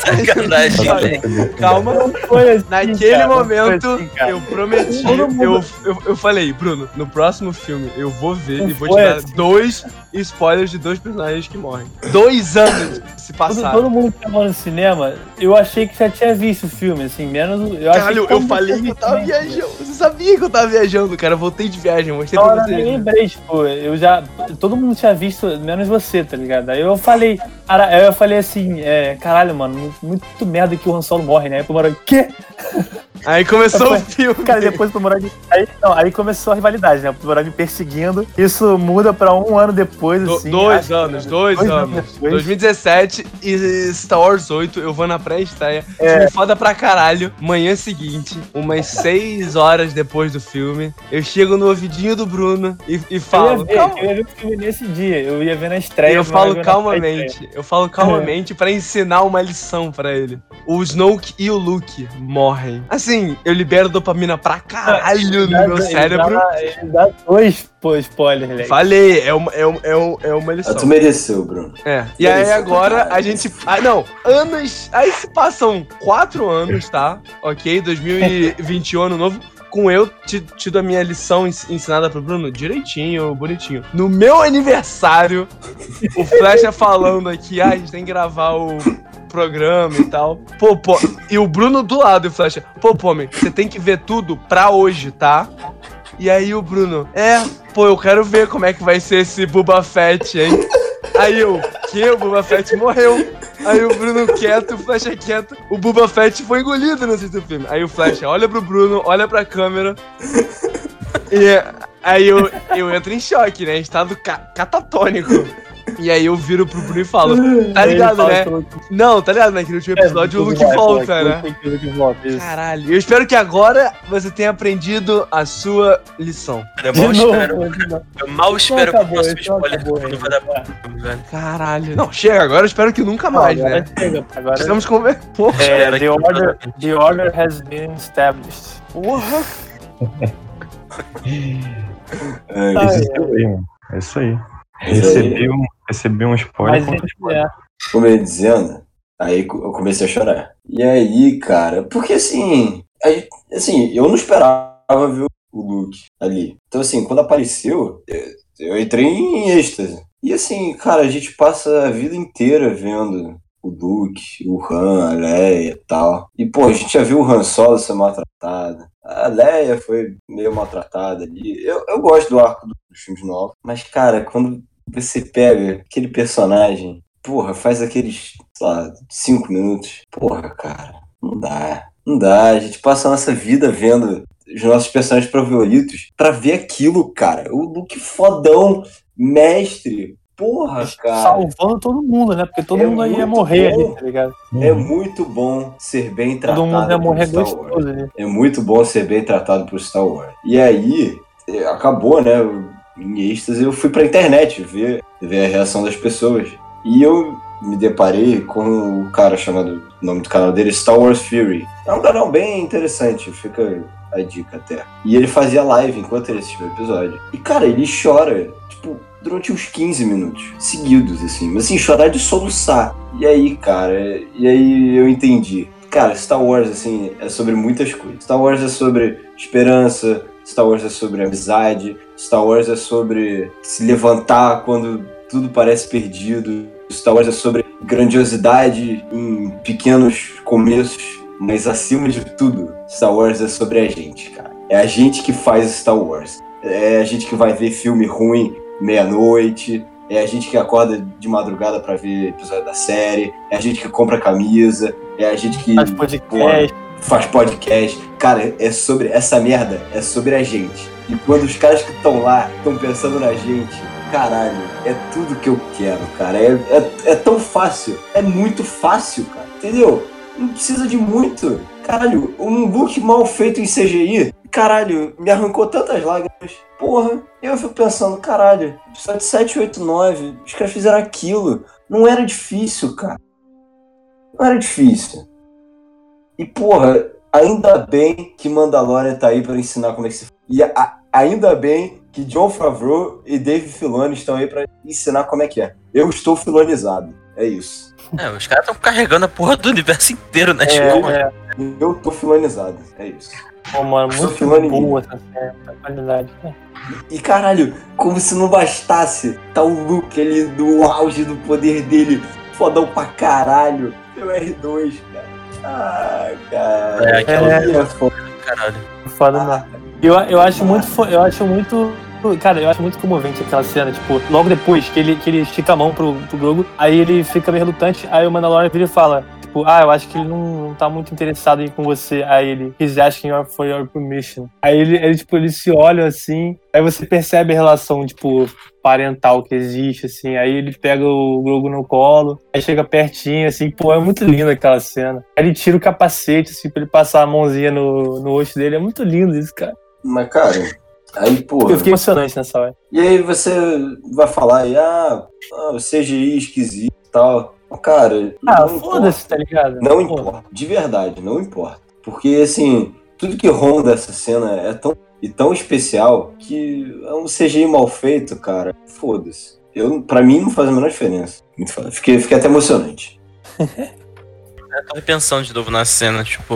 [SPEAKER 2] Sacanagem, velho.
[SPEAKER 5] Calma,
[SPEAKER 3] Não foi assim,
[SPEAKER 5] Naquele
[SPEAKER 3] cara,
[SPEAKER 5] momento,
[SPEAKER 3] assim,
[SPEAKER 5] eu prometi,
[SPEAKER 3] Todo
[SPEAKER 5] eu, eu, eu falei, Bruno, no próximo filme eu vou ver
[SPEAKER 3] Não
[SPEAKER 5] e vou te dar
[SPEAKER 3] assim.
[SPEAKER 5] dois spoilers de dois personagens que morrem. Dois anos se
[SPEAKER 3] Todo,
[SPEAKER 5] passaram.
[SPEAKER 3] todo mundo que tava no cinema, eu achei que já tinha visto o filme, assim, menos. Eu
[SPEAKER 5] Caralho,
[SPEAKER 3] que todo
[SPEAKER 5] eu falei que eu tava viajando. Você sabia que eu tava viajando, cara. Eu voltei de viagem, eu mostrei pra
[SPEAKER 3] hora eu
[SPEAKER 5] vocês.
[SPEAKER 3] lembrei, tipo, eu já. Todo mundo tinha visto, menos você, tá ligado? Aí eu falei, cara, aí eu falei assim, é, caralho, mano, muito, merda que o Han Solo morre, né? Aí o Pomorag, quê?
[SPEAKER 5] Aí começou o
[SPEAKER 3] Eu
[SPEAKER 5] filme.
[SPEAKER 3] Cara, depois o Pomorag. Aí, não, aí começou a rivalidade, né? O me perseguindo. Isso muda pra um ano depois,
[SPEAKER 5] Do-
[SPEAKER 3] assim.
[SPEAKER 5] dois
[SPEAKER 3] acho-
[SPEAKER 5] anos, dois,
[SPEAKER 3] dois
[SPEAKER 5] anos.
[SPEAKER 3] anos depois.
[SPEAKER 5] 2017 e Star Wars 8, eu vou na pré-estreia.
[SPEAKER 3] É.
[SPEAKER 5] Filme foda pra caralho. Manhã seguinte, umas 6 horas depois do filme, eu chego no ouvidinho do Bruno e, e
[SPEAKER 3] Eu ia,
[SPEAKER 5] falo.
[SPEAKER 3] ver,
[SPEAKER 5] "Calma."
[SPEAKER 3] eu ia ver o filme nesse dia, eu ia ver na estreia.
[SPEAKER 5] eu
[SPEAKER 3] o
[SPEAKER 5] falo calmamente, eu falo calmamente pra ensinar uma lição pra ele. O Snoke e o Luke morrem. Assim, eu libero dopamina pra caralho no
[SPEAKER 3] Dá-
[SPEAKER 5] meu
[SPEAKER 3] ele
[SPEAKER 5] cérebro.
[SPEAKER 3] Dá, ele dá dois pô, spoilers, Lex.
[SPEAKER 5] Falei, é uma, é, um- é, um- é uma
[SPEAKER 1] Ah,
[SPEAKER 5] lição.
[SPEAKER 1] tu mereceu, Bruno.
[SPEAKER 5] É. E aí agora a gente. Ah, não, anos. Aí se passam quatro anos, tá? Ok? 2021, ano novo. Com eu ti- tido a minha lição ens- ensinada pro Bruno direitinho, bonitinho. No meu aniversário, o Flecha falando aqui, ah, a gente tem que gravar o programa e tal. Pô, pô, e o Bruno do lado, e o Flecha, pô, pô, man, você tem que ver tudo pra hoje, tá? E aí o Bruno, é, pô, eu quero ver como é que vai ser esse Boba Fett, hein? Aí eu, que? O Boba Fett morreu. Aí o Bruno quieto, o Flecha quieto. O Boba Fett foi engolido no sexto filme. Aí o Flecha olha pro Bruno, olha pra câmera. E aí eu, eu entro em choque, né? Estado ca catatônico. E aí eu viro pro Bruno e falo, tá ligado, né? Não, tá ligado, né? Que no último episódio o
[SPEAKER 3] É,
[SPEAKER 5] Luke volta, né?
[SPEAKER 3] o Luke volta, isso.
[SPEAKER 5] Caralho, eu espero que agora você tenha aprendido a sua lição.
[SPEAKER 2] Eu mal espero, eu mal espero que o próximo
[SPEAKER 3] então
[SPEAKER 2] spoiler não vai dar pra.
[SPEAKER 5] Caralho. Não, chega, agora eu espero que nunca mais,
[SPEAKER 3] agora
[SPEAKER 5] né?
[SPEAKER 3] chega, Agora
[SPEAKER 5] Estamos conversando. Porra.
[SPEAKER 3] é, the, order, the order has been established.
[SPEAKER 5] Porra.
[SPEAKER 3] Ah,
[SPEAKER 4] É
[SPEAKER 3] é.
[SPEAKER 4] isso aí, mano. É isso aí. Recebi um, recebi um spoiler.
[SPEAKER 3] Mas
[SPEAKER 4] spoiler.
[SPEAKER 3] é,
[SPEAKER 1] como eu ia dizendo, aí eu comecei a chorar. E aí, cara, porque assim, aí, assim, eu não esperava ver o Luke ali. Então, assim, quando apareceu, eu, eu entrei em êxtase. E assim, cara, a gente passa a vida inteira vendo o Luke, o Han, a Leia e tal. E, pô, a gente já viu o Han Solo ser maltratado. A Leia foi meio maltratada ali. Eu, eu gosto do arco dos filmes novos. Mas, cara, quando você pega aquele personagem porra, faz aqueles, sei lá, cinco minutos. Porra, cara, não dá. Não dá. A gente passa a nossa vida vendo os nossos personagens favoritos pra ver aquilo, cara. O Luke fodão, mestre. Porra, cara.
[SPEAKER 3] salvando todo mundo, né? Porque todo
[SPEAKER 1] É
[SPEAKER 3] mundo ia morrer
[SPEAKER 1] bom.
[SPEAKER 3] ali, tá ligado?
[SPEAKER 1] É muito bom ser bem tratado
[SPEAKER 3] Todo mundo ia
[SPEAKER 1] por
[SPEAKER 3] morrer
[SPEAKER 1] Star Wars.
[SPEAKER 3] gostoso ali.
[SPEAKER 1] É muito bom ser bem tratado por Star Wars. E aí, eh, acabou, né? Em êxtase, eu fui pra internet ver, ver a reação das pessoas. E eu me deparei com o cara chamado, o nome do canal dele, Star Wars Fury. É um canal bem interessante, fica a dica até. E ele fazia live enquanto ele assistia o episódio. E cara, ele chora, tipo, durante uns 15 minutos seguidos, assim. Mas assim, chorar de soluçar. E aí, cara, e aí eu entendi. Cara, Star Wars, assim, é sobre muitas coisas. Star Wars é sobre esperança, Star Wars é sobre amizade, Star Wars é sobre se levantar quando tudo parece perdido. Star Wars é sobre grandiosidade em pequenos começos, mas acima de tudo, Star Wars é sobre a gente, cara. É a gente que faz Star Wars. É a gente que vai ver filme ruim meia-noite. É a gente que acorda de madrugada pra ver episódio da série. É a gente que compra camisa. É a gente que
[SPEAKER 3] Faz podcast.
[SPEAKER 1] Faz podcast. Cara, é sobre essa merda, é sobre a gente. E quando os caras que estão lá estão pensando na gente, caralho, é tudo que eu quero, cara. É, é, é tão fácil, é muito fácil, cara. Entendeu? Não precisa de muito. Caralho, um look mal feito em CGI caralho, me arrancou tantas lágrimas. Porra, eu fico pensando, caralho, só de 7, 8, 9, os caras fizeram aquilo. Não era difícil, cara. Não era difícil. E, porra, ainda bem que Mandalorian tá aí pra ensinar como é que se. E a- ainda bem que John Favreau e Dave Filoni estão aí pra ensinar como é que é. Eu estou filonizado. É isso.
[SPEAKER 2] É, os caras estão carregando a porra do universo inteiro na
[SPEAKER 3] É,
[SPEAKER 2] tipo,
[SPEAKER 3] é.
[SPEAKER 1] Eu tô filonizado. É isso.
[SPEAKER 3] Pô, mano, muito
[SPEAKER 1] Filoni.
[SPEAKER 3] boa essa qualidade. né?
[SPEAKER 1] E caralho, como se não bastasse, tá o Luke ali no auge do poder dele, fodão pra caralho, meu R2, Ah, cara.
[SPEAKER 2] É, aquilo
[SPEAKER 3] É.
[SPEAKER 1] ali é foda.
[SPEAKER 2] caralho.
[SPEAKER 3] Foda mesmo. Eu, eu acho muito. Eu acho muito. Cara, eu acho muito comovente aquela cena, tipo, logo depois que ele, que ele estica a mão pro, pro Grogu, aí ele fica meio relutante, aí o Mandalorian vira e fala, tipo, ah, eu acho que ele não, não tá muito interessado em ir com você. Aí ele, he's asking for your permission. Aí ele, ele, tipo, eles se olham assim, aí você percebe a relação, tipo, parental que existe, assim, aí ele pega o Grogu no colo, aí chega pertinho, assim, pô, é muito linda aquela cena. Aí ele tira o capacete, assim, pra ele passar a mãozinha no, no rosto dele, é muito lindo isso, cara.
[SPEAKER 1] Mas, cara, aí, porra.
[SPEAKER 3] Eu fiquei emocionante nessa hora.
[SPEAKER 1] E aí você vai falar aí, ah, ah, o CGI esquisito e tal. Cara,
[SPEAKER 3] Ah,
[SPEAKER 1] não
[SPEAKER 3] foda-se, tá ligado?
[SPEAKER 1] Não
[SPEAKER 3] Pô,
[SPEAKER 1] importa, de verdade, não importa. Porque, assim, tudo que ronda essa cena é tão, e tão especial que é um CGI mal feito, cara. Foda-se. Eu, pra mim não faz a menor diferença. Muito foda. Fiquei, fiquei até emocionante.
[SPEAKER 2] Eu tava pensando de novo na cena, tipo.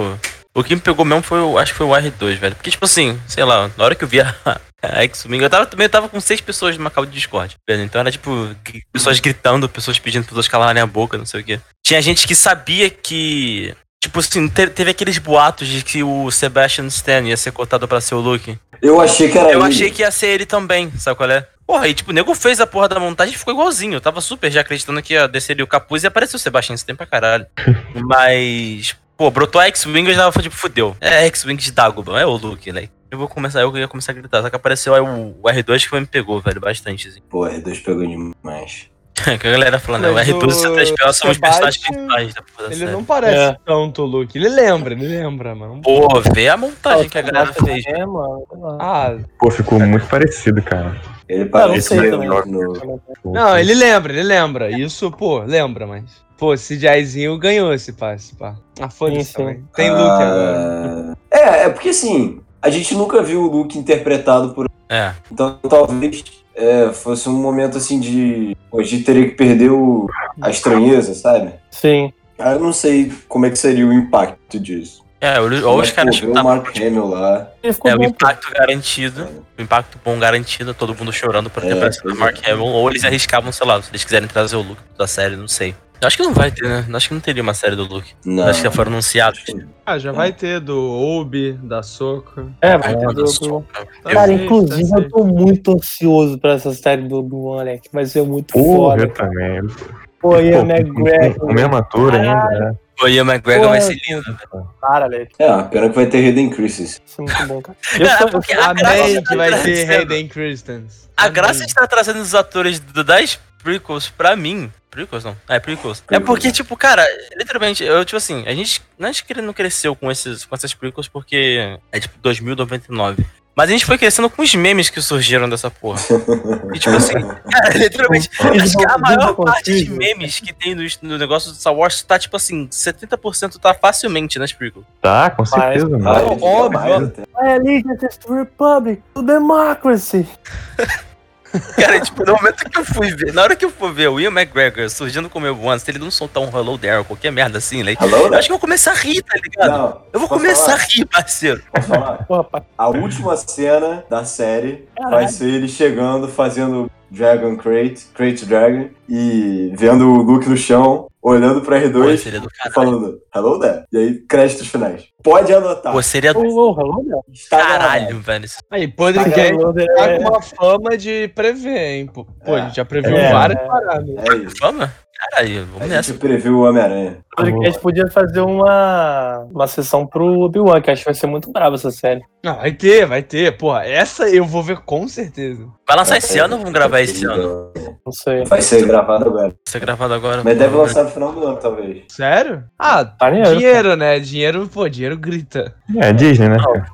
[SPEAKER 2] O que me pegou mesmo foi o. Acho que foi o R2, velho. Porque, tipo assim, sei lá, na hora que eu vi a, a X-Wing, eu tava também eu tava com seis pessoas numa calda de Discord. Então era tipo, pessoas gritando, pessoas pedindo pessoas calarem a boca, não sei o quê. Tinha gente que sabia que. Tipo assim, te- teve aqueles boatos de que o Sebastian Stan ia ser cotado pra ser o Luke.
[SPEAKER 1] Eu achei que era
[SPEAKER 2] Eu
[SPEAKER 1] ele.
[SPEAKER 2] achei que ia ser ele também, sabe qual é? Porra, e tipo, o nego fez a porra da montagem e ficou igualzinho. Eu tava super já acreditando que ia descer o capuz e apareceu o Sebastian Stan pra caralho. Mas, pô, brotou a X-Wing e eu já falei, tipo, fudeu. É X-Wing de Dagobah, é o Luke, né? Eu vou começar, eu ia começar a gritar. Só que apareceu aí o, o R2 que foi, me pegou, velho, bastante. Assim.
[SPEAKER 1] Pô, R2 pegou demais.
[SPEAKER 2] que a galera falando, né? O
[SPEAKER 5] Mas
[SPEAKER 2] R2 e o
[SPEAKER 5] o
[SPEAKER 2] C3PO são os personagens principais da porra
[SPEAKER 5] Ele
[SPEAKER 2] série.
[SPEAKER 5] não parece
[SPEAKER 3] É.
[SPEAKER 5] tanto o Luke. Ele lembra, ele lembra, mano.
[SPEAKER 2] Pô, vê a montagem que a galera
[SPEAKER 3] Nossa,
[SPEAKER 2] fez.
[SPEAKER 3] É, mano.
[SPEAKER 5] Ah,
[SPEAKER 4] Pô, ficou muito parecido, cara.
[SPEAKER 1] Ele
[SPEAKER 3] não
[SPEAKER 1] parece meio
[SPEAKER 3] também.
[SPEAKER 1] no...
[SPEAKER 5] Não, ele lembra, ele lembra. Isso, pô, lembra, mas. Pô, esse CGIzinho ganhou esse pá, esse pá. Ah, foda-se. Tem Luke agora.
[SPEAKER 1] Ah, É, é porque assim, a gente nunca viu o Luke interpretado por.
[SPEAKER 2] É.
[SPEAKER 1] Então talvez é, fosse um momento assim de. Hoje teria que perder o, a estranheza, sabe?
[SPEAKER 3] Sim.
[SPEAKER 1] Ah, Eu não sei como é que seria o impacto disso.
[SPEAKER 2] É, olha os caras
[SPEAKER 1] o Mark Hamill lá.
[SPEAKER 2] É, o impacto garantido. O impacto bom garantido, todo mundo chorando por ter
[SPEAKER 1] É,
[SPEAKER 2] aparecido o Mark Hamill, ou eles arriscavam, sei lá, se eles quiserem trazer o Luke da série, não sei. Eu acho que não vai ter, né? Acho que não teria uma série do Luke.
[SPEAKER 1] Não.
[SPEAKER 2] Acho que já foram anunciados.
[SPEAKER 5] Ah, já vai ter do Obi, da Soca.
[SPEAKER 3] É, vai
[SPEAKER 2] Ah,
[SPEAKER 3] ter
[SPEAKER 2] do Soca.
[SPEAKER 3] Cara,
[SPEAKER 5] Eu
[SPEAKER 3] inclusive
[SPEAKER 5] eu
[SPEAKER 3] tô muito ansioso pra essa série do Obi-Wan, moleque. Vai ser muito
[SPEAKER 4] Porra,
[SPEAKER 3] foda.
[SPEAKER 4] eu também.
[SPEAKER 3] Pô, Ian
[SPEAKER 4] Pô,
[SPEAKER 3] McGregor.
[SPEAKER 4] O mesmo ator ainda, né?
[SPEAKER 2] O Ian McGregor vai ser lindo. velho.
[SPEAKER 3] Cara, velho.
[SPEAKER 1] É, pena que vai ter Hidden Crisis.
[SPEAKER 3] Isso é muito bom, cara. Eu
[SPEAKER 2] Cara, porque a
[SPEAKER 5] Amém que vai ter
[SPEAKER 2] trazendo-
[SPEAKER 5] Hayden Christensen.
[SPEAKER 2] A graça de estar trazendo os atores do- das prequels pra mim. Prequels não? É, prequels. É porque, tipo, cara, literalmente, eu, tipo assim, a gente, a gente não cresceu com, esses, com essas prequels porque é tipo 2099. Mas a gente foi crescendo com os memes que surgiram dessa porra. E tipo assim, cara, literalmente, acho que a maior parte de memes que tem no, no negócio do Star Wars tá tipo assim, 70% tá facilmente nas prequels.
[SPEAKER 4] Tá, com
[SPEAKER 3] Mas-
[SPEAKER 4] certeza, mano.
[SPEAKER 1] ele fica
[SPEAKER 5] óbvio.
[SPEAKER 3] I allegiance to Republic, to democracy.
[SPEAKER 2] Cara, tipo, no momento que eu fui ver, na hora que eu for ver o Ian McGregor surgindo como eu antes, se ele não soltar um hello there ou qualquer merda assim, like,
[SPEAKER 1] Hello,
[SPEAKER 2] eu
[SPEAKER 1] né?
[SPEAKER 2] acho que eu vou começar a rir, tá ligado?
[SPEAKER 1] Não,
[SPEAKER 2] eu vou começar
[SPEAKER 1] falar?
[SPEAKER 2] a rir, parceiro.
[SPEAKER 1] Posso falar? A última cena da série vai
[SPEAKER 3] Caralho.
[SPEAKER 1] ser ele chegando, fazendo Dragon Crate, Crate Dragon, e vendo o Luke no chão, olhando pra
[SPEAKER 2] Pô,
[SPEAKER 1] R2
[SPEAKER 2] seria do
[SPEAKER 1] e
[SPEAKER 2] caralho.
[SPEAKER 1] falando Hello there. E aí, créditos finais. Pode anotar.
[SPEAKER 2] Pô, seria do
[SPEAKER 3] hello.
[SPEAKER 1] Está gravado.
[SPEAKER 2] caralho, velho.
[SPEAKER 5] Aí, podcast
[SPEAKER 3] Hello,
[SPEAKER 5] tá
[SPEAKER 3] é-
[SPEAKER 5] com uma fama de prever, hein? Pô, Pô, a gente já previu
[SPEAKER 3] É.
[SPEAKER 5] várias paradas.
[SPEAKER 1] É isso.
[SPEAKER 2] Vamos? Caralho,
[SPEAKER 1] A
[SPEAKER 2] vamos nessa.
[SPEAKER 1] gente previu o Homem-Aranha.
[SPEAKER 3] O podcast podia fazer uma, uma sessão pro Obi-Wan, que acho que vai ser muito brava essa série.
[SPEAKER 5] Não, vai ter, vai ter. Porra, essa eu vou ver com certeza.
[SPEAKER 2] Vai lançar esse ano ou vamos gravar esse ano?
[SPEAKER 3] Não sei.
[SPEAKER 1] Vai ser gravado agora.
[SPEAKER 2] Vai ser gravado agora.
[SPEAKER 1] Mas deve lançar no final do ano, talvez.
[SPEAKER 5] Sério? Ah,
[SPEAKER 3] Maneiro.
[SPEAKER 5] dinheiro, né? Dinheiro, pô, dinheiro grita.
[SPEAKER 4] É, Disney, né? cara?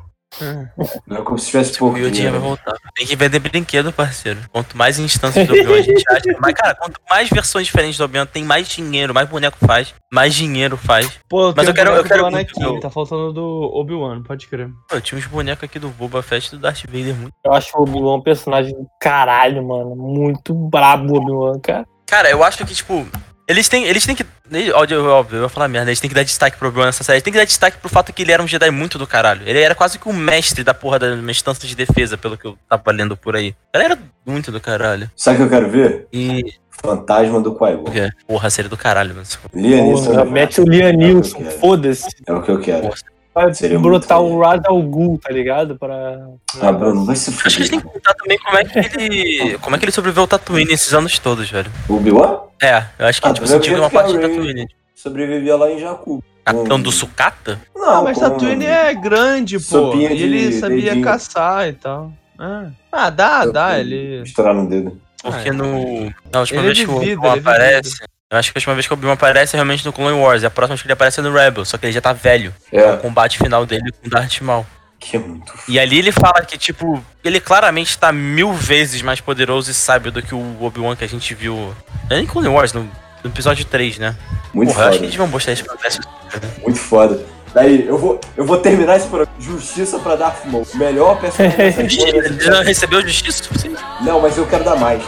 [SPEAKER 1] Não é como se tivesse
[SPEAKER 2] Tipo,
[SPEAKER 1] pouco
[SPEAKER 2] o Yodinha
[SPEAKER 1] dinheiro.
[SPEAKER 2] vai voltar. Tem que vender brinquedo, parceiro. Quanto mais instâncias do Obi-Wan a gente acha. Mas, cara, quanto mais versões diferentes do Obi-Wan tem, mais dinheiro, mais boneco faz, mais dinheiro faz.
[SPEAKER 5] Pô,
[SPEAKER 2] Mas eu quero-
[SPEAKER 5] o
[SPEAKER 2] eu quero muito o-
[SPEAKER 5] tá faltando do Obi-Wan, pode crer.
[SPEAKER 2] Pô, eu tinha uns bonecos aqui do Boba Fett e do Darth Vader muito.
[SPEAKER 3] Eu acho o Obi-Wan um personagem do caralho, mano. Muito brabo o Obi-Wan, cara.
[SPEAKER 2] Cara, eu acho que, tipo, eles têm, eles têm que. Óbvio, óbvio, eu vou falar merda, eles têm que dar destaque pro Obi-Wan nessa série. Eles têm que dar destaque pro fato que ele era um Jedi muito do caralho. Ele era quase que o mestre da porra da instância de defesa, pelo que eu tava lendo por aí. Ele era muito do caralho.
[SPEAKER 1] Sabe o que eu quero ver?
[SPEAKER 2] E.
[SPEAKER 1] Fantasma do Qui-Gon.
[SPEAKER 2] Porra, série do caralho, mano.
[SPEAKER 3] Porra, mete o Liam Neeson,
[SPEAKER 1] É o que eu quero.
[SPEAKER 3] foda-se.
[SPEAKER 1] É o que eu quero.
[SPEAKER 3] Vai
[SPEAKER 1] Seria
[SPEAKER 3] brotar o Ra's al Ghul, tá ligado? Pra...
[SPEAKER 1] Ah, Bruno, vai se
[SPEAKER 2] Acho que eles têm
[SPEAKER 1] fuder.
[SPEAKER 2] que contar também como é que ele. Como é que ele sobreviveu ao Tatooine esses anos todos, velho.
[SPEAKER 1] O Obi-Wan
[SPEAKER 2] É, eu acho que,
[SPEAKER 1] Ah,
[SPEAKER 2] tipo,
[SPEAKER 1] ver
[SPEAKER 2] uma
[SPEAKER 1] é
[SPEAKER 2] parte
[SPEAKER 1] o
[SPEAKER 2] de
[SPEAKER 1] Rey-
[SPEAKER 2] Tatooine.
[SPEAKER 1] sobrevivia lá em Jakku.
[SPEAKER 2] Capitão
[SPEAKER 1] Hum.
[SPEAKER 2] do Sucata?
[SPEAKER 1] Não,
[SPEAKER 5] Ah, mas
[SPEAKER 1] com-
[SPEAKER 5] Tatooine é grande, pô. E ele
[SPEAKER 1] de
[SPEAKER 5] sabia
[SPEAKER 1] dedinho.
[SPEAKER 5] caçar e tal. Ah, ah dá, dá,
[SPEAKER 1] Sopinha.
[SPEAKER 5] ele...
[SPEAKER 1] Estourar no dedo.
[SPEAKER 2] Porque
[SPEAKER 5] Ah,
[SPEAKER 2] no. Na última
[SPEAKER 5] Ele é
[SPEAKER 2] vez que o Obi-Wan
[SPEAKER 5] é
[SPEAKER 2] aparece. Eu acho que a última vez que o Obi-Wan aparece é realmente no Clone Wars. E a próxima vez que ele aparece é no Rebel. Só que ele já tá velho. É o
[SPEAKER 1] É,
[SPEAKER 2] combate final dele com Darth Maul.
[SPEAKER 1] que é muito
[SPEAKER 2] E ali ele fala que, tipo, ele claramente tá mil vezes mais poderoso e sábio do que o Obi-Wan que a gente viu. É em Clone Wars, no, no episódio 3, né?
[SPEAKER 1] Muito
[SPEAKER 2] Porra, eu acho que
[SPEAKER 1] foda.
[SPEAKER 2] eles vão mostrar isso pra
[SPEAKER 1] Muito foda. Daí, eu vou, eu vou terminar esse programa. Justiça pra Darth Maul. Melhor personagem
[SPEAKER 2] já recebeu justiça? Sim.
[SPEAKER 1] Não, mas eu quero dar mais.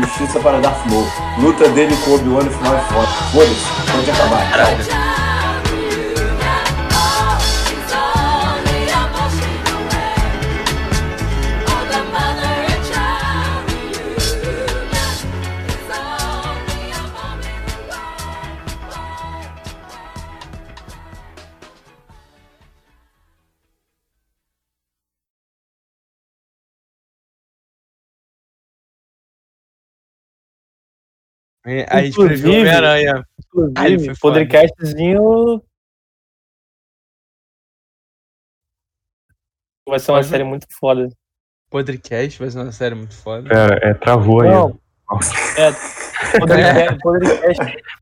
[SPEAKER 1] Justiça para Darth Maul. Luta dele com o Obi-Wan no final é foda. Foda-se, pode acabar.
[SPEAKER 2] Caralho.
[SPEAKER 5] A gente previu
[SPEAKER 3] Inclusive-
[SPEAKER 5] Homem-Aranha. Ah, ele foi
[SPEAKER 3] Inclusive, podcastzinho. Vai ser uma
[SPEAKER 5] Pode-
[SPEAKER 3] série muito foda.
[SPEAKER 5] Podcast vai ser uma série muito foda.
[SPEAKER 4] Pera, é, travou aí.
[SPEAKER 3] Não. É, podcast, podcast,